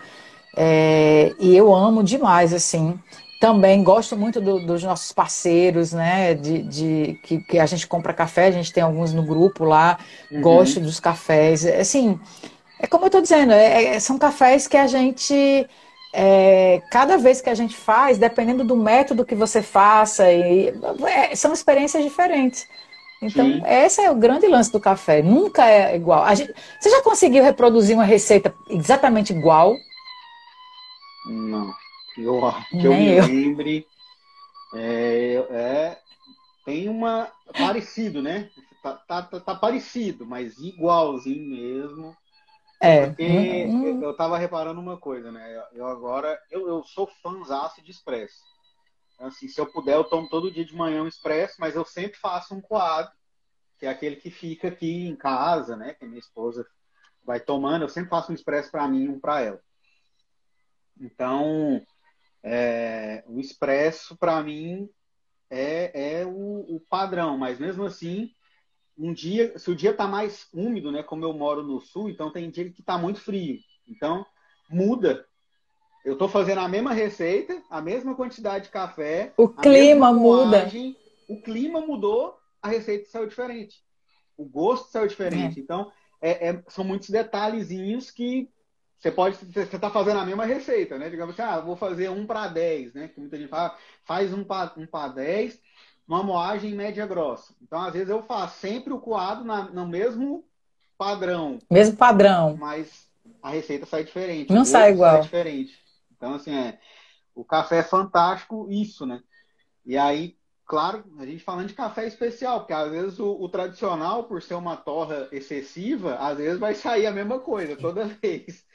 É, e eu amo demais, assim. Também gosto muito do, dos nossos parceiros, né? De, de que, que, a gente compra café, a gente tem alguns no grupo lá, uhum. gosto dos cafés. Assim, é como eu estou dizendo, é, é, são cafés que a gente. É, cada vez que a gente faz, dependendo do método que você faça, e, é, são experiências diferentes. Então, Sim. esse é o grande lance do café. Nunca é igual. Gente, você já conseguiu reproduzir uma receita exatamente igual? Não eu, que eu me eu. lembre, é, é, tem uma parecido, né? Tá, tá, tá, tá, parecido, mas igualzinho mesmo. É. Porque hum, hum. eu tava reparando uma coisa, né? Eu agora, eu, eu sou fãzaço de expresso. Assim, se eu puder, eu tomo todo dia de manhã um expresso, mas eu sempre faço um coado, que é aquele que fica aqui em casa, né? Que minha esposa vai tomando. Eu sempre faço um expresso para mim e um para ela. Então, é, o expresso, para mim, é, é o, o, padrão, mas mesmo assim, um dia, se o dia está mais úmido, né, como eu moro no sul, então tem dia que está muito frio. Então, muda. Eu estou fazendo a mesma receita, a mesma quantidade de café. O clima muda. O clima mudou, a receita saiu diferente. O gosto saiu diferente. É. Então, é, é, são muitos detalhezinhos que você pode, você está fazendo a mesma receita, né? Digamos assim, ah, vou fazer um para 10, né? Que muita gente fala, faz um para um 10, uma moagem média grossa. Então, às vezes, eu faço sempre o coado na, no mesmo padrão. Mesmo padrão. Mas a receita sai diferente. Não sai igual. Sai diferente. Então, assim, é, o café é fantástico, isso, né? E aí, claro, a gente falando de café especial, porque às vezes o, o, tradicional, por ser uma torra excessiva, às vezes vai sair a mesma coisa toda vez.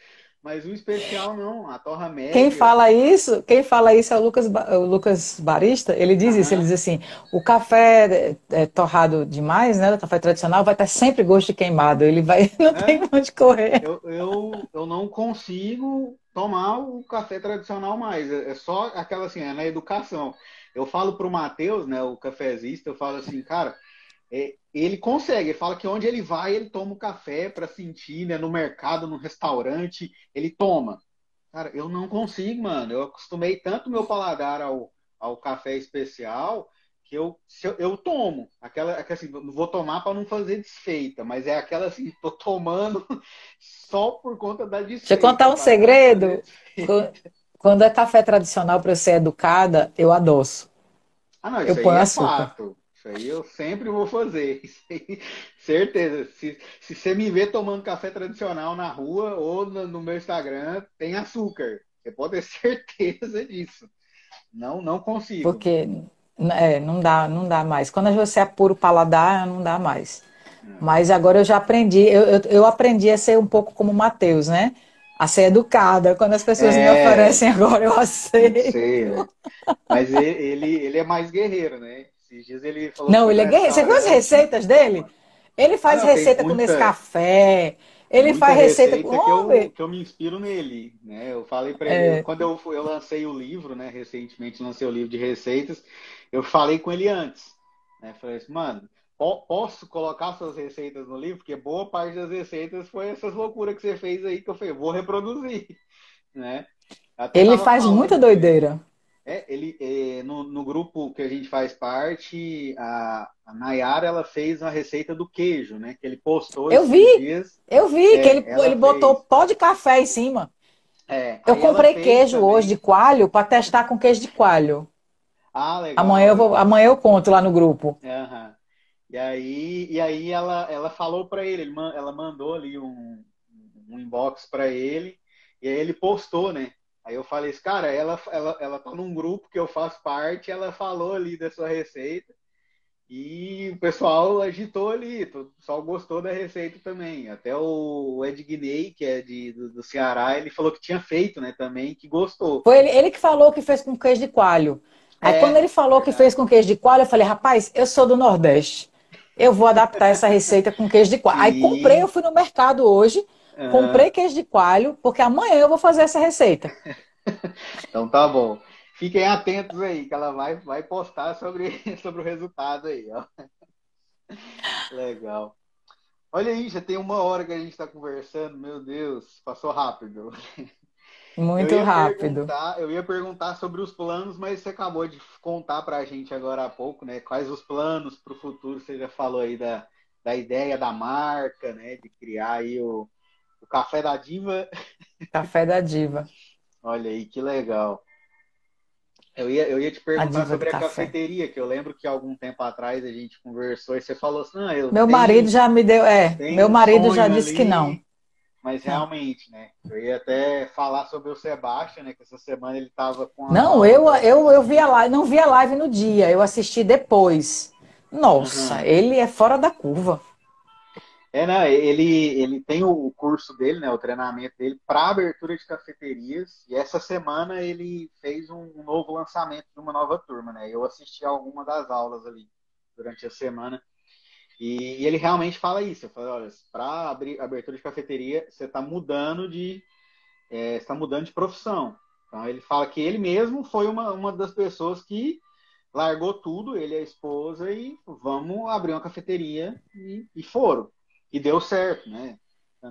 Mas o especial não, a torra média. Quem fala isso, quem fala isso é o Lucas, o Lucas Barista. Ele diz isso, ele diz assim: o café é, torrado demais, né? O café tradicional vai estar sempre gosto de queimado. Ele vai, não é? tem onde correr. Eu, eu, eu não consigo tomar o café tradicional mais. É, é só aquela assim, é na educação. Eu falo pro Matheus, né, o cafezista, eu falo assim, cara, é, ele consegue, ele fala que onde ele vai, ele toma o um café para sentir, né? No mercado, no restaurante, ele toma. Cara, eu não consigo, mano. Eu acostumei tanto meu paladar ao, ao café especial que eu, eu, eu, tomo. Aquela, aquela assim, não vou tomar para não fazer desfeita, mas é aquela assim, tô tomando só por conta da desfeita. Deixa eu contar um segredo. Quando é café tradicional para ser educada, eu adoço. Ah, não, isso eu ponho é açúcar. Fato. Isso aí eu sempre vou fazer. Aí, certeza. Se, se você me ver tomando café tradicional na rua ou no, no, meu Instagram, tem açúcar. Você pode ter certeza disso. Não, não consigo. Porque é, não dá, não dá mais. Quando você apura o paladar, não dá mais. Mas agora eu já aprendi, eu, eu, eu, aprendi a ser um pouco como o Matheus, né? a ser educada. Quando as pessoas é... me oferecem agora, eu aceito. Sei, né? Mas ele, ele é mais guerreiro, né? Esses dias ele falou. Não, ele é guerreiro. Você viu as receitas dele? Ele faz ah, receita muita... com esse café. Ele faz receita, receita com que eu, que eu me inspiro nele, né? Eu falei para ele, é. quando eu, eu lancei o livro, né? Recentemente lancei o livro de receitas, eu falei com ele antes, né? Falei assim, mano, posso colocar suas receitas no livro? Porque boa parte das receitas foi essas loucuras que você fez aí que eu falei, vou reproduzir, né? Até ele faz muita doideira. É, ele, é, no, no, grupo que a gente faz parte, a, a Nayara, ela fez uma receita do queijo, né? Que ele postou Eu vi, dias, eu vi, é, que ele, ele botou pó de café em cima. É, eu comprei queijo também. hoje de coalho para testar com queijo de coalho. Ah, legal. Amanhã eu, vou, amanhã eu conto lá no grupo. Uhum. E aí, e aí ela, ela falou para ele, ele, ela mandou ali um, um inbox para ele, e aí ele postou, né? Aí eu falei, cara, ela, ela, ela tá num grupo que eu faço parte, ela falou ali da sua receita e o pessoal agitou ali, o pessoal gostou da receita também. Até o Ed Guinei, que é de, do, do, Ceará, ele falou que tinha feito, né, também, que gostou. Foi ele, ele que falou que fez com queijo de coalho. Aí é, quando ele falou que fez com queijo de coalho, eu falei, rapaz, eu sou do Nordeste. Eu vou adaptar essa receita com queijo de coalho. Aí comprei, eu fui no mercado hoje, Comprei queijo de coalho, porque amanhã eu vou fazer essa receita. então tá bom. Fiquem atentos aí, que ela vai, vai postar sobre, sobre o resultado aí, ó. Legal. Olha aí, já tem uma hora que a gente está conversando, meu Deus, passou rápido. Muito eu rápido. Eu ia perguntar sobre os planos, mas você acabou de contar para a gente agora há pouco, né? Quais os planos para o futuro? Você já falou aí da, da ideia da marca, né? De criar aí o Café da Diva. Café da Diva. Olha aí, que legal. Eu ia, eu ia te perguntar a sobre a cafeteria, que eu lembro que algum tempo atrás a gente conversou e você falou assim, não, eu Meu tenho, marido já me deu, é, meu marido um já disse ali, que não. Mas realmente, né? Eu ia até falar sobre o Sebastião, né? Que essa semana ele estava com a... Não, eu, eu, eu vi a live, não vi a live no dia, eu assisti depois. Nossa, uhum. ele é fora da curva. É, né? Ele, ele tem o curso dele, né? O treinamento dele para abertura de cafeterias. E essa semana ele fez um novo lançamento de uma nova turma, né? Eu assisti a alguma das aulas ali durante a semana. E, e ele realmente fala isso. Ele fala, olha, para abrir abertura de cafeteria, você está mudando de é, está mudando de profissão. Então ele fala que ele mesmo foi uma, uma das pessoas que largou tudo, ele e a esposa, e vamos abrir uma cafeteria e, e foram e deu certo, né?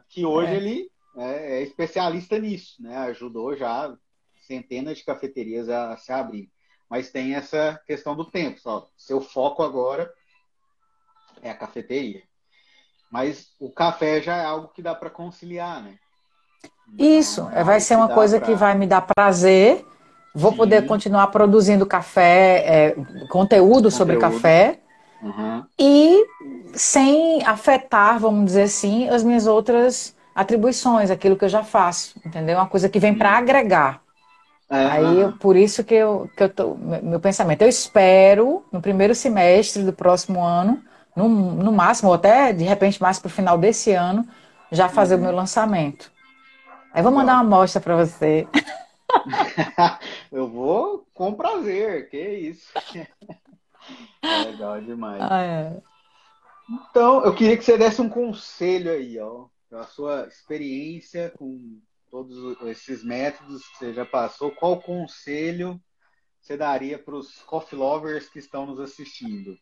Que hoje é. ele é, é, especialista nisso, né? Ajudou já centenas de cafeterias a, a se abrir. Mas tem essa questão do tempo, só. Seu foco agora é a cafeteria. Mas o café já é algo que dá para conciliar, né? Então, Isso, é vai ser uma coisa pra... que vai me dar prazer. Vou Sim. poder continuar produzindo café, é, conteúdo, conteúdo sobre café. Uhum. E sem afetar, vamos dizer assim, as minhas outras atribuições, aquilo que eu já faço, entendeu? Uma coisa que vem para agregar. É, Aí, eu, por isso que eu, que eu tô, meu pensamento, eu espero no primeiro semestre do próximo ano, no, no máximo, ou até de repente mais para o final desse ano, já fazer uhum. o meu lançamento. Aí vou mandar uma amostra para você. eu vou com prazer, que isso. Legal demais. Ah, é. Então, eu queria que você desse um conselho aí, ó, a sua experiência com todos esses métodos que você já passou. Qual conselho você daria para os coffee lovers que estão nos assistindo?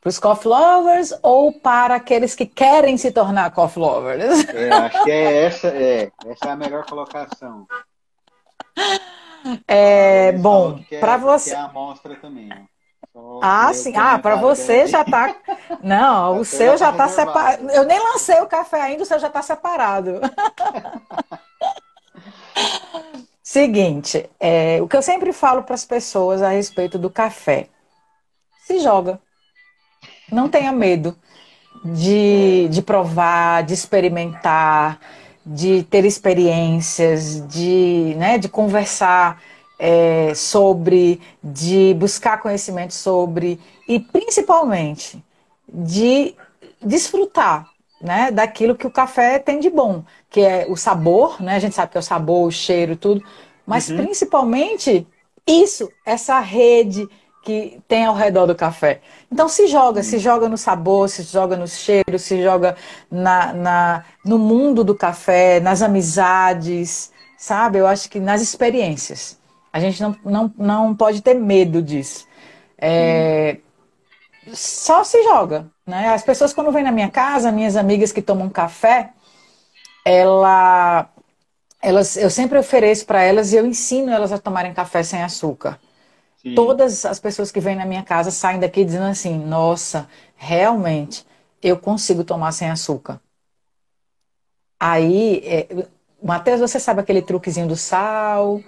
Para os coffee lovers ou para aqueles que querem se tornar coffee lovers? É, acho que é essa, é, essa é a melhor colocação. É, bom, para é, você. Que é a amostra também. Ó. Ah, sim. Ah, para você já tá. Não, o seu já tá separado. Eu nem lancei o café ainda, o seu já tá separado. Seguinte, é, o que eu sempre falo para as pessoas a respeito do café: se joga. Não tenha medo de, de provar, de experimentar, de ter experiências, de, né, de conversar é, sobre, de buscar conhecimento sobre e principalmente de desfrutar, né, daquilo que o café tem de bom, que é o sabor, né? A gente sabe que é o sabor, o cheiro, tudo, mas uhum. principalmente isso, essa rede que tem ao redor do café. Então se joga, se joga no sabor, se joga no cheiro, se joga na, na, no mundo do café, nas amizades, sabe? Eu acho que nas experiências. A gente não, não, não pode ter medo disso. É, só se joga. Né? As pessoas, quando vêm na minha casa, minhas amigas que tomam café, ela, elas, eu sempre ofereço para elas e eu ensino elas a tomarem café sem açúcar. Sim. Todas as pessoas que vêm na minha casa saem daqui dizendo assim: nossa, realmente, eu consigo tomar sem açúcar. Aí, é, Matheus, você sabe aquele truquezinho do sal?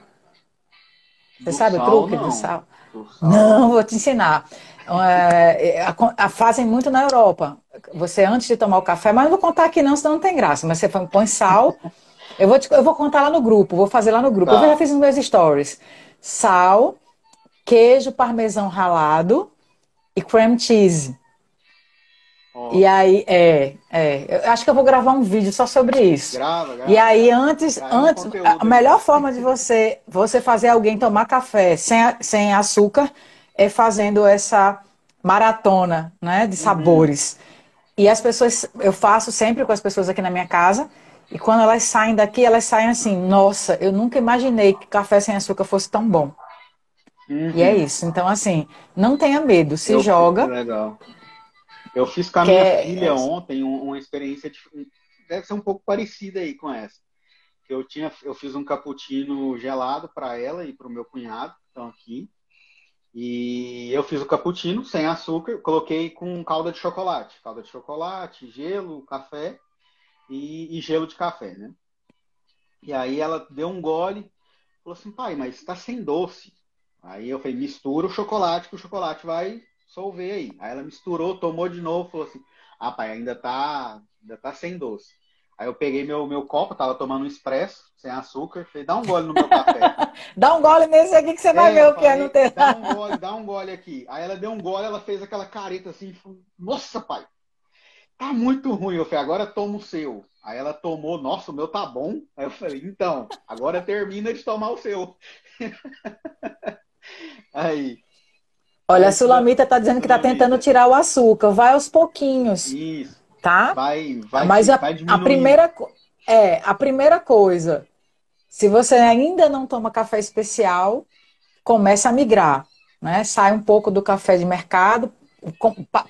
Você do sabe sal, o truque não. do sal? do sal? Não, vou te ensinar. É, a, a, fazem muito na Europa. Você, antes de tomar o café, mas não vou contar aqui não, senão não tem graça. Mas você põe sal. Eu vou, te, eu vou contar lá no grupo, vou fazer lá no grupo. Tá. Eu já fiz nos meus stories. Sal, queijo parmesão ralado e cream cheese. Oh. E aí, é, é, eu acho que eu vou gravar um vídeo só sobre isso. Grava, grava. E aí, antes, antes a melhor forma de você, você fazer alguém tomar café sem, sem açúcar é fazendo essa maratona, né, de uhum. sabores. Uhum. E as pessoas, eu faço sempre com as pessoas aqui na minha casa, e quando elas saem daqui, elas saem assim, nossa, eu nunca imaginei que café sem açúcar fosse tão bom. Uhum. E é isso. Então, assim, não tenha medo, se eu joga. Legal. Eu fiz com a minha é... filha ontem uma experiência, deve ser um pouco parecida aí com essa. Eu, tinha, eu fiz um cappuccino gelado para ela e para o meu cunhado, que estão aqui. E eu fiz o cappuccino sem açúcar, coloquei com calda de chocolate. Calda de chocolate, gelo, café e, e gelo de café, né? E aí ela deu um gole, falou assim, pai, mas está sem doce. Aí eu falei, mistura o chocolate, que o chocolate vai solver aí. Aí ela misturou, tomou de novo, falou assim, ah, pai, ainda tá, ainda tá sem doce. Aí eu peguei meu, meu copo, tava tomando um expresso, sem açúcar, falei, dá um gole no meu café. dá um gole nesse aqui que você é, vai ver o que é no ter. Dá um gole, dá um gole aqui. Aí ela deu um gole, ela fez aquela careta assim, falou, nossa, pai, tá muito ruim. Eu falei, agora toma o seu. Aí ela tomou, nossa, o meu tá bom. Aí eu falei, então, agora termina de tomar o seu. Aí. Olha, a Sulamita tá dizendo que tá tentando tirar o açúcar. Vai aos pouquinhos. Isso. Tá? Vai, vai, Mas a, vai a primeira é, a primeira coisa, se você ainda não toma café especial, comece a migrar, né? Sai um pouco do café de mercado.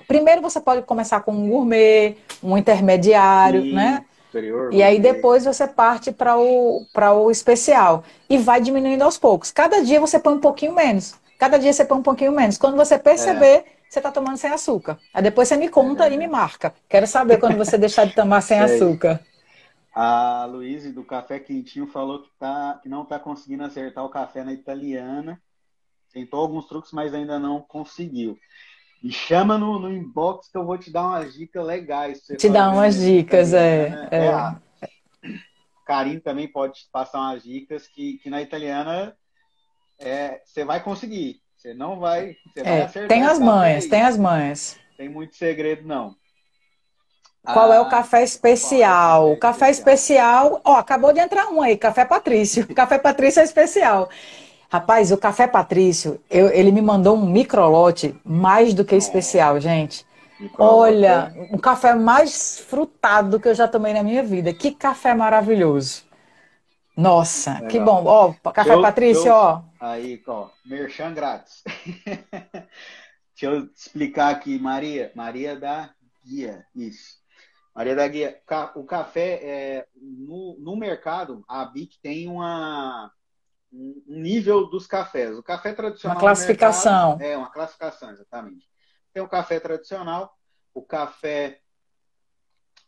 Primeiro você pode começar com um gourmet, um intermediário, Sim, né? Superior, e aí depois você parte para o, o especial. E vai diminuindo aos poucos. Cada dia você põe um pouquinho menos. Cada dia você põe um pouquinho menos. Quando você perceber, é você está tomando sem açúcar. Aí depois você me conta é. e me marca. Quero saber quando você deixar de tomar sem açúcar. A Luísa do Café Quentinho falou que, tá, que não está conseguindo acertar o café na italiana. Tentou alguns truques, mas ainda não conseguiu. Me chama no, no inbox que eu vou te dar umas dicas legais. te dar umas dicas, é. Né? é. é. Karim também pode passar umas dicas que, que na italiana é, você vai conseguir. Você não vai, você é, vai acertar. Tem as manhas, tem as manhas. Tem muito segredo, não. Qual ah, é o café especial? É o café especial, ó, acabou de entrar um aí, Café Patrício. Café Patrício é especial. Rapaz, o Café Patrício, eu, ele me mandou um microlote mais do que especial, gente. Olha, um café mais frutado do que eu já tomei na minha vida. Que café maravilhoso. Nossa, Legal. que bom. Ó, Café eu, Patrício, eu, ó. Aí, ó, merchan grátis. Deixa eu explicar aqui, Maria. Maria da Guia, isso. Maria da Guia, o café, é, no, no mercado, a BIC tem uma, um nível dos cafés. O café tradicional. Uma classificação. Mercado, é, uma classificação, exatamente. Tem o café tradicional, o café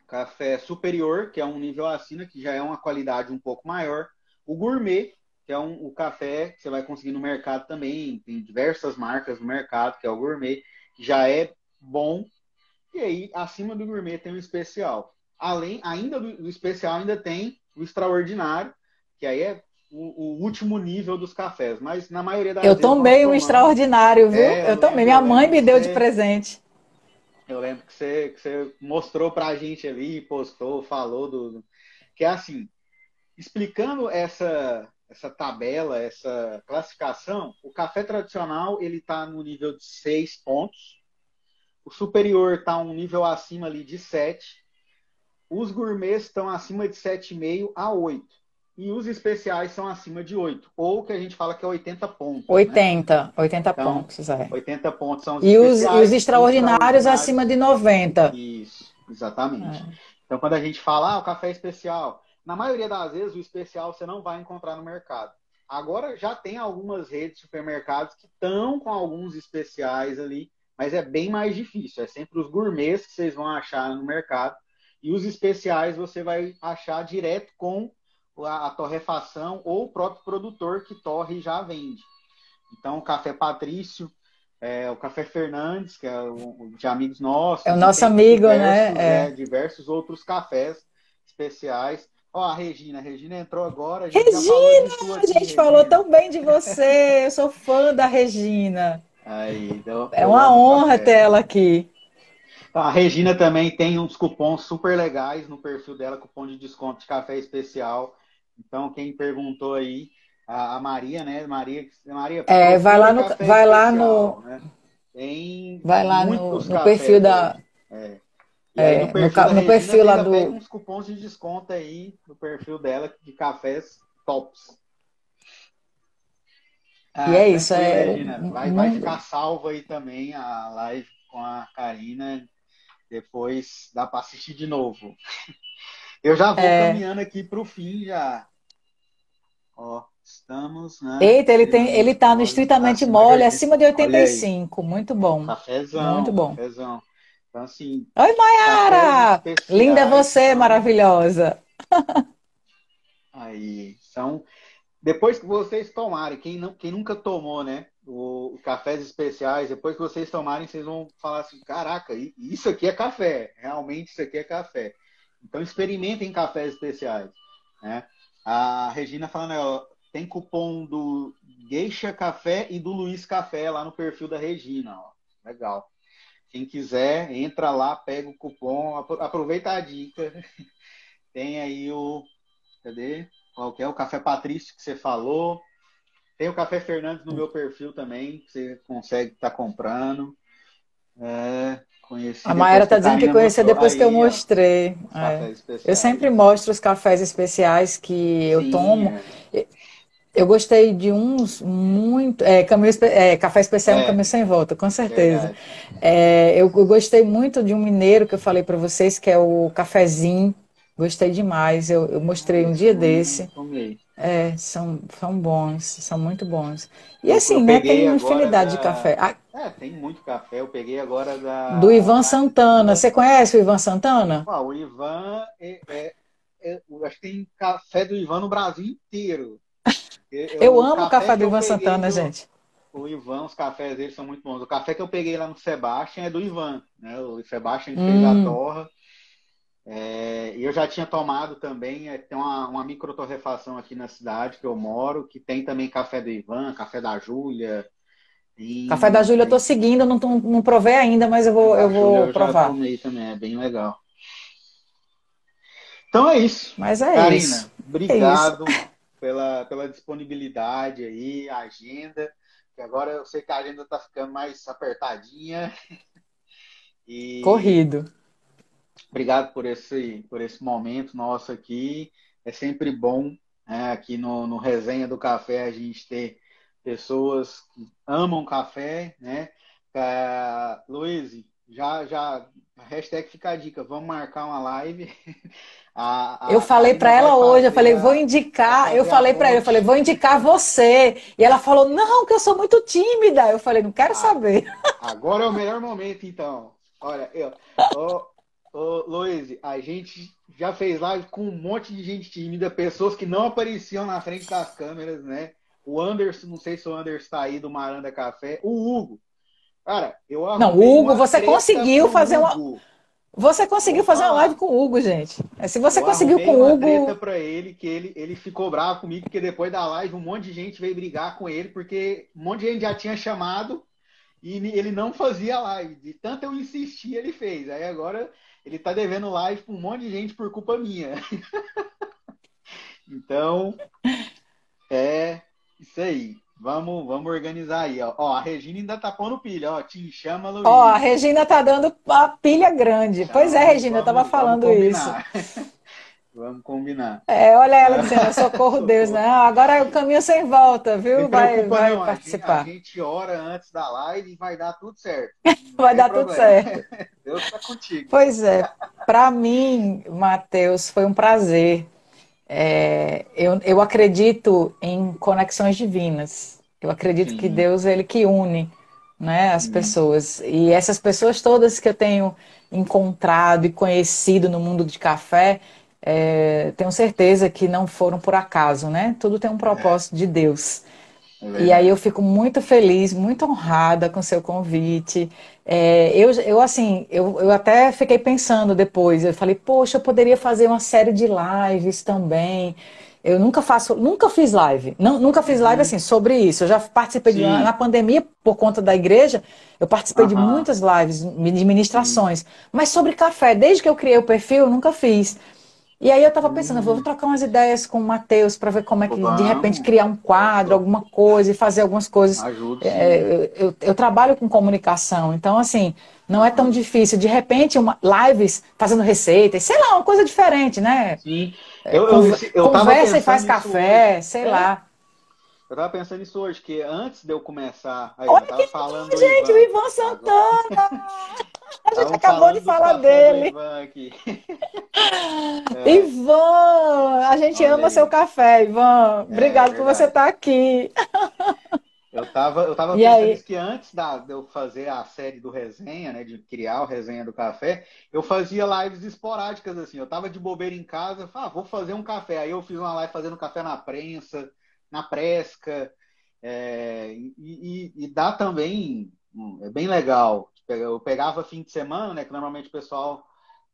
café superior, que é um nível acima, que já é uma qualidade um pouco maior. O gourmet, que é um, o café que você vai conseguir no mercado também, tem diversas marcas no mercado, que é o gourmet, que já é bom. E aí, acima do gourmet tem o especial. Além, ainda do, do especial, ainda tem o extraordinário, que aí é o, o, último nível dos cafés. Mas na maioria das Eu tomei um extraordinário, viu? É, eu tomei. Minha mãe me deu de presente. Eu lembro que você, que você mostrou pra gente ali, postou, falou do. Que é assim, explicando essa, essa tabela, essa classificação, o café tradicional ele está no nível de 6 pontos, o superior está um nível acima ali de 7, os gourmets estão acima de 7,5 a 8. E os especiais são acima de 8, ou que a gente fala que é 80 pontos. 80, né? 80 então, pontos, é. 80 pontos são os e. Os, e os extraordinários, acima de 90. Isso, exatamente. É. Então, quando a gente fala, ah, o café especial, na maioria das vezes, o especial você não vai encontrar no mercado. Agora já tem algumas redes de supermercados que estão com alguns especiais ali, mas é bem mais difícil. É sempre os gourmets que vocês vão achar no mercado. E os especiais você vai achar direto com a, torrefação ou o próprio produtor que torre e já vende. Então, o Café Patrício, é, o Café Fernandes, que é o, de amigos nossos. É o nosso amigo, né? diversos, né? É. diversos outros cafés especiais. Ó, a Regina, a Regina entrou agora. A gente Regina! a gente aqui, falou Regina. tão bem de você. Eu sou fã da Regina. Aí, deu, é uma honra ter ela aqui. A Regina também tem uns cupons super legais no perfil dela, cupom de desconto de café especial. Então, quem perguntou aí, a, Maria, né? Maria, Maria é, vai lá no, vai lá no, né? vai lá no, no perfil da, é. É, no perfil, no, no perfil lá do. Pega uns cupons de desconto aí no perfil dela de cafés tops. Ah, e é isso, é. Regina, vai, vai ficar salvo aí também a live com a Karina depois dá para assistir de novo. Eu já vou é... caminhando aqui para o fim já. Ó, estamos, né? Eita, ele tem, ele tá no estritamente mole, acima de 85. Muito bom. Cafézão. Muito bom. Cafézão. Então, assim. Oi, Mayara! Linda é você, maravilhosa. Aí, são. Depois que vocês tomarem, quem, não, quem nunca tomou, né? o, cafés especiais, depois que vocês tomarem, vocês vão falar assim, caraca, isso aqui é café, realmente isso aqui é café. Então experimentem cafés especiais. Né? A Regina falando, ó, tem cupom do Geisha Café e do Luiz Café lá no perfil da Regina. Ó. Legal. Quem quiser, entra lá, pega o cupom, aproveita a dica. Tem aí o. Cadê? Qual é? O Café Patrício que você falou. Tem o Café Fernandes no meu perfil também, que você consegue estar tá comprando. É, conheci a Mayra está dizendo que conheceu depois que eu mostrei. É. Eu sempre mostro os cafés especiais que eu Sim, tomo. É. Eu gostei de uns muito. É, caminho, é, café especial é. caminho sem volta, com certeza. É, eu, eu, gostei muito de um mineiro que eu falei para vocês, que é o cafezinho. Gostei demais. Eu, eu mostrei um dia desse. Tomei. É, são, são bons, são muito bons. E assim, né, tem uma infinidade da... de café. Ah, é, tem muito café. Eu peguei agora da. Do Ivan Santana. Você conhece o Ivan Santana? Ah, o Ivan, é, é, é, eu acho que tem café do Ivan no Brasil inteiro. Eu, eu amo o café do Ivan Santana, do, gente. O Ivan, os cafés dele são muito bons. O café que eu peguei lá no Sebastian é do Ivan, né? O Sebastian hum. fez a hum. torra. É, eu já tinha tomado também, é, tem uma, uma microtorrefação aqui na cidade que eu moro, que tem também café do Ivan, café da Júlia. E... Café da Júlia eu tô seguindo, não, não provei ainda, mas eu vou, eu vou eu provar. Já tomei também, é bem legal. Então é isso. Mas é Karina, isso. Obrigado é isso. Pela, pela disponibilidade aí, a agenda. Que agora eu sei que a agenda tá ficando mais apertadinha. E... Corrido. Obrigado por esse, por esse momento nosso aqui. É sempre bom né, aqui no, no Resenha do Café a gente ter pessoas que amam café, né? Uh, Luiz, já, já, hashtag fica a dica, vamos marcar uma live. A, a, eu falei para ela hoje, eu falei, vou indicar, eu falei para ela, eu falei, vou indicar você. E ela falou, não, que eu sou muito tímida. Eu falei, não quero ah, saber. Agora é o melhor momento, então. Olha, eu, Ô, Luiz, a gente já fez live com um monte de gente tímida, pessoas que não apareciam na frente das câmeras, né? O Anderson, não sei se o Anderson tá aí do Maranda Café. O Hugo. Cara, eu Não, Hugo, você conseguiu fazer uma. Você conseguiu fazer uma live com o Hugo, gente. É, se você eu conseguiu com o Hugo. Eu para ele que ele, ele ficou bravo comigo, porque depois da live um monte de gente veio brigar com ele, porque um monte de gente já tinha chamado e ele não fazia live. De tanto eu insistir, ele fez. Aí agora ele tá devendo live para um monte de gente por culpa minha. então, é isso aí. Vamos, vamos organizar aí, ó. ó. A Regina ainda tá pondo pilha, ó. Te chama, Luiz. Ó, a Regina tá dando a pilha grande. pois é, Regina, vamos, eu tava falando isso. Vamos combinar. É, olha ela dizendo, socorro Deus, né? Agora é o caminho sem volta, viu? Vai, vai não, participar. A gente, a gente, ora antes da live e vai dar tudo certo. vai dar problema. tudo certo. Deus está contigo. Pois é. Para mim, Matheus, foi um prazer. É, eu, eu acredito em conexões divinas. Eu acredito Sim. que Deus ele que une né, as pessoas. E essas pessoas todas que eu tenho encontrado e conhecido no mundo de café, é, tenho certeza que não foram por acaso, né? Tudo tem um propósito é. de Deus. É e aí eu fico muito feliz, muito honrada com seu convite. É, eu, eu, assim, eu, eu até fiquei pensando depois, eu falei, poxa, eu poderia fazer uma série de lives também. Eu nunca faço, nunca fiz live, não, nunca fiz live uhum. assim sobre isso. Eu já participei de, na pandemia por conta da igreja, eu participei uhum. de muitas lives de ministrações, Sim. mas sobre café, desde que eu criei o perfil, eu nunca fiz. E aí eu estava pensando, vou trocar umas ideias com o Matheus para ver como é que, Vamos. de repente, criar um quadro, alguma coisa e fazer algumas coisas. Ajuda. É, eu, eu, eu, trabalho com comunicação, então, assim, não é tão difícil. De repente, uma, lives fazendo receitas, sei lá, uma coisa diferente, né? Sim. É, eu, eu, eu Conversa e faz café, hoje. sei é. lá. Eu tava pensando nisso hoje, que antes de eu começar. Aí, Olha eu tava falando gente, o Ivan Santana! A gente acabou de falar dele. Ivan, é. Ivan, a gente Olha ama aí. seu café, Ivan. É, Obrigado é, por você estar tá aqui. Eu tava, eu tava pensando que antes da, de eu fazer a série do resenha, né, de criar o resenha do café, eu fazia lives esporádicas assim. Eu tava de bobeira em casa, falava, ah, vou fazer um café. Aí eu fiz uma live fazendo café na prensa, na presca, é, e, e, e dá também, hum, é bem legal eu pegava fim de semana, né? Que normalmente o pessoal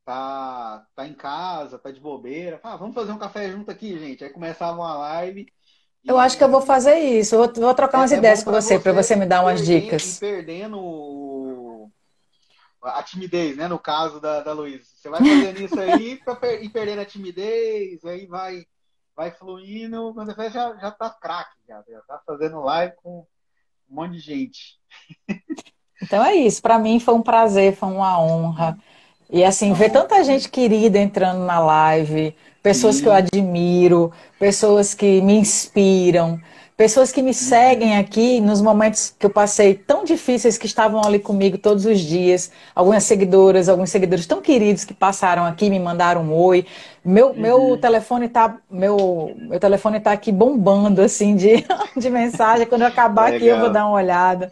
tá, tá em casa, tá de bobeira. Ah, vamos fazer um café junto aqui, gente. Aí começava uma live. Eu acho que eu vou fazer isso. Eu vou, trocar umas é, é ideias com você, para você me dar umas dicas. perdendo a timidez, né? No caso da, da Luísa. Você vai fazendo isso aí per e perdendo a timidez, aí vai, vai fluindo. Quando você já, já tá craque, já, já tá fazendo live com um monte de gente. Então é isso, para mim foi um prazer, foi uma honra. E assim, ver tanta gente querida entrando na live, pessoas que eu admiro, pessoas que me inspiram, pessoas que me seguem aqui nos momentos que eu passei tão difíceis que estavam ali comigo todos os dias. Algumas seguidoras, alguns seguidores tão queridos que passaram aqui, me mandaram um oi. Meu, uhum. meu telefone tá meu, meu telefone tá aqui bombando assim de, de mensagem. Quando eu acabar Legal. aqui eu vou dar uma olhada.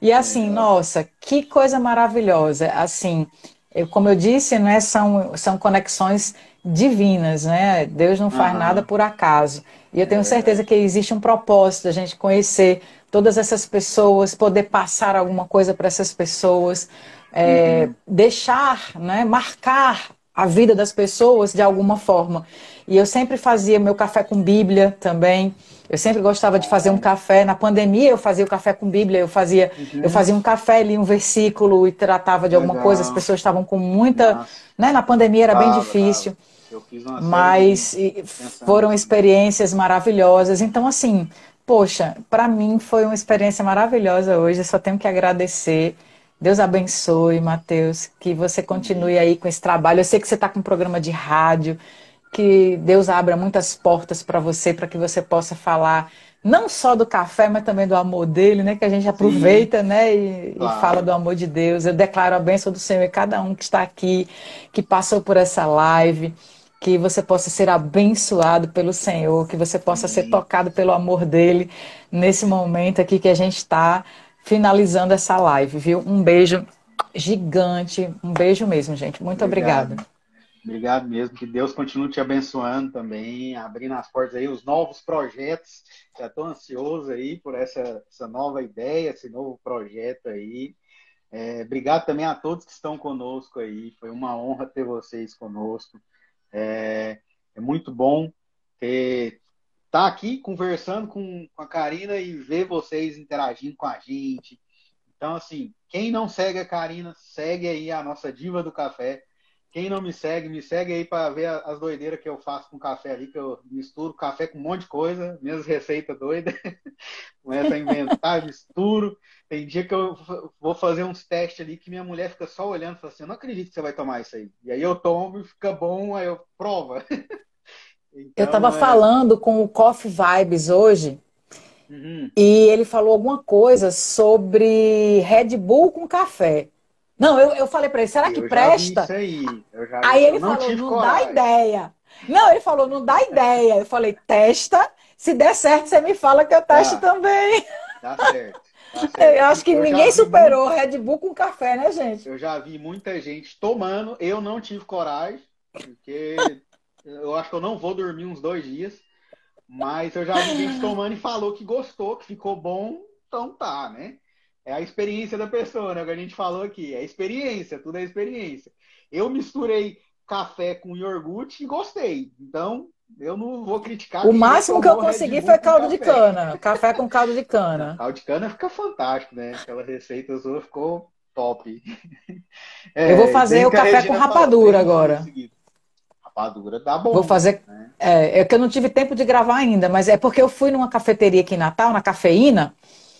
E assim, nossa, que coisa maravilhosa. Assim, eu, como eu disse, né, são, são conexões divinas, né? Deus não faz uhum. nada por acaso. E eu tenho é certeza que existe um propósito a gente conhecer todas essas pessoas, poder passar alguma coisa para essas pessoas, é, uhum. deixar, né, marcar a vida das pessoas de alguma forma. E eu sempre fazia meu café com Bíblia também. Eu sempre gostava de fazer um café. Na pandemia eu fazia o café com Bíblia, eu fazia, uhum. eu fazia um café, li um versículo e tratava de alguma Legal. coisa. As pessoas estavam com muita. Né? Na pandemia era bem difícil. Mas foram experiências maravilhosas. Então, assim, poxa, para mim foi uma experiência maravilhosa hoje. Eu só tenho que agradecer. Deus abençoe, Mateus, que você continue aí com esse trabalho. Eu sei que você está com um programa de rádio que Deus abra muitas portas para você, para que você possa falar não só do café, mas também do amor dele, né? Que a gente aproveita, Sim. né? E, claro. e, fala do amor de Deus. Eu declaro a bênção do Senhor e cada um que está aqui, que passou por essa live, que você possa ser abençoado pelo Senhor, que você possa Sim. ser tocado pelo amor dele nesse momento aqui que a gente está finalizando essa live, viu? Um beijo gigante, um beijo mesmo, gente. Muito Obrigado. obrigada. Obrigado mesmo, que Deus continue te abençoando também, abrindo as portas aí, os novos projetos. Já estou ansioso aí por essa, essa nova ideia, esse novo projeto aí. É, obrigado também a todos que estão conosco aí. Foi uma honra ter vocês conosco. É, é muito bom ter estar tá aqui conversando com, com a Karina e ver vocês interagindo com a gente, Então, assim, quem não segue a Karina, segue aí a nossa diva do café. Quem não me segue, me segue aí para ver as doideiras que eu faço com café ali, que eu misturo café com um monte de coisa, minhas receitas doidas. Começo a inventar, misturo. Tem dia que eu vou fazer uns testes ali que minha mulher fica só olhando e fala assim: Eu não acredito que você vai tomar isso aí. E aí eu tomo e fica bom, aí eu prova. Então, eu estava é... falando com o Coffee Vibes hoje. Uhum. E ele falou alguma coisa sobre Red Bull com café. Não, eu, eu falei para ele, será que eu presta? isso aí. aí ele não falou, não coragem. dá ideia. Não, ele falou, não dá ideia. Eu falei, testa. Se der certo, você me fala que eu testo tá. também. Tá certo. Tá certo. Eu acho que eu ninguém superou muito... Red Bull com café, né, gente? Eu já vi muita gente tomando. Eu não tive coragem, porque eu acho que eu não vou dormir uns dois dias. Mas eu já vi gente tomando e falou que gostou, que ficou bom. Então tá, né? É a experiência da pessoa, né? O que a gente falou aqui. É experiência, tudo é experiência. Eu misturei café com iogurte e gostei. Então, eu não vou criticar. O máximo que eu consegui foi caldo de cana. Café com caldo de cana. caldo de cana fica fantástico, né? Aquela receita sua ficou top. É, eu vou fazer o café com rapadura agora. Rapadura dá bom. Vou fazer. Né? É, é que eu não tive tempo de gravar ainda, mas é porque eu fui numa cafeteria aqui em Natal, na cafeína.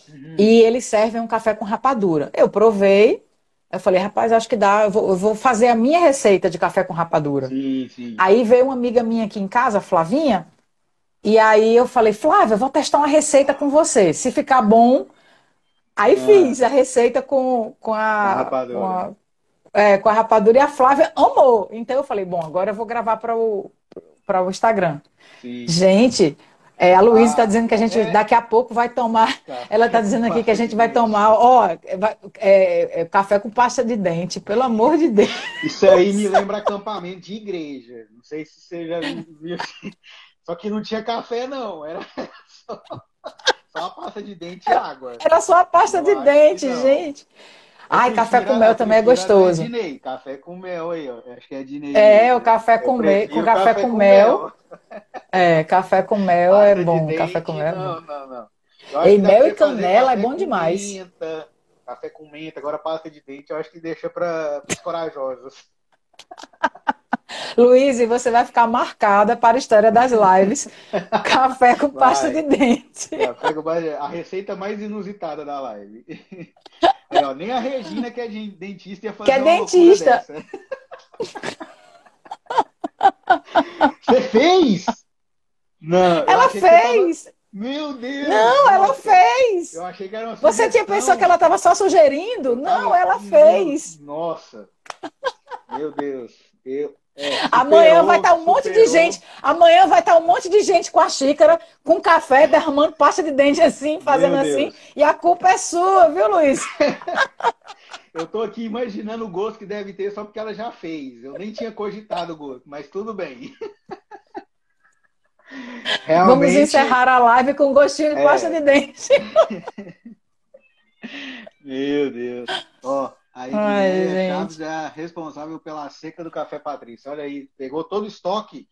Uhum. E eles servem um café com rapadura. Eu provei, eu falei, rapaz, acho que dá, eu vou, eu vou, fazer a minha receita de café com rapadura. Sim, sim. Aí veio uma amiga minha aqui em casa, Flavinha, e aí eu falei, Flávia, eu vou testar uma receita com você. Se ficar bom, aí ah. fiz a receita com, com a. Com a rapadura. Com a, é, com a rapadura e a Flávia amou. Então eu falei, bom, agora eu vou gravar para o, o Instagram. Sim. Gente, é, a Luísa está ah, dizendo que a gente é. daqui a pouco vai tomar. Tá. Ela está dizendo aqui que a gente vai tomar, ó, é, é, café com pasta de dente, pelo amor de Deus. Isso aí me lembra acampamento de igreja. Não sei se você já viu. Só que não tinha café, não. Era só, só a pasta de dente e água. Era só a pasta Eu de dente, gente. Ai, café com mel também é gostoso. Dinei, café com mel aí, ó. Acho que é Dinei. É, o café com, me... com café, com, com mel. mel. É, café com mel é bom. Dente, café com mel. É não, não, não. E mel e canela é bom demais. Menta, café com menta, agora pasta de dente, eu acho que deixa para os corajosos. Luiz, você vai ficar marcada para a história das lives. Café com vai. pasta de dente. Café com a receita mais inusitada da live. É, ó, nem a Regina, que é dentista, ia fazer que é dentista. Você fez? Não, ela fez. Tava... Meu Deus! Não, ela fez! Eu achei que era uma Você tinha pensado que ela estava só sugerindo? Não, ela fez! Nossa! Meu Deus! Eu, é, amanhã vai estar tá um monte superou. de gente. Amanhã vai estar tá um monte de gente com a xícara, com café, derramando pasta de dente assim, fazendo assim. E a culpa é sua, viu, Luiz? Eu tô aqui imaginando o gosto que deve ter só porque ela já fez. Eu nem tinha cogitado o gosto, mas tudo bem. Realmente... Vamos encerrar a live com gostinho de é... pasta de dente. Meu Deus. Ó, Aí Ai, é Chaves é responsável pela seca do Café Patrícia. Olha aí, pegou todo o estoque.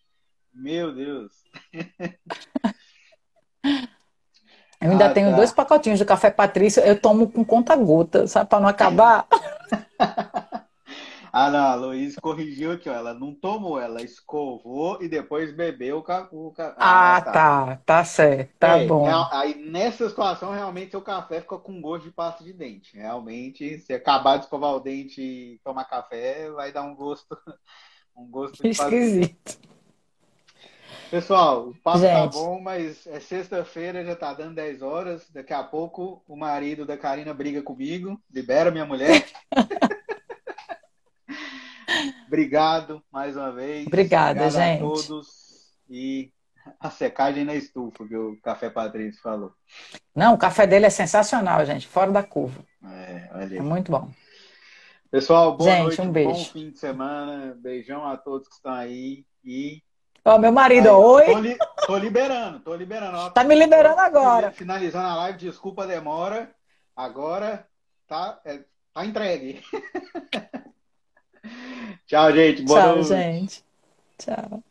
Meu Deus. Eu ainda ah, tenho tá. dois pacotinhos de Café Patrícia. Eu tomo com conta-gota, sabe, para não acabar. Ah, não, a Luiz corrigiu aqui, ó. Ela não tomou, ela escovou e depois bebeu o café. Ah, ah, tá. tá, tá certo, tá é, bom. aí nessa situação, realmente, o café fica com gosto de pasta de dente. Realmente, se acabar de escovar o dente e tomar café, vai dar um gosto. Um gosto esquisito. Pessoal, o papo tá Gente. tá bom, mas é sexta-feira, já tá dando 10 horas. Daqui a pouco o marido da Karina briga comigo, libera minha mulher. Obrigado mais uma vez. Obrigada, Obrigado gente. a todos. E a secagem na estufa, que o Café Patrício falou. Não, o café dele é sensacional, gente. Fora da curva. É, olha é muito bom. Pessoal, boa gente, noite, um beijo. bom fim de semana. Beijão a todos que estão aí. E. Ó, meu marido, aí, oi. Tô, li, tô, liberando, tô liberando. Ó, tá me liberando agora. Finalizando a live, desculpa a demora. Agora tá, é, tá entregue. Tchau, gente. Boa Tchau, noite. gente. Tchau.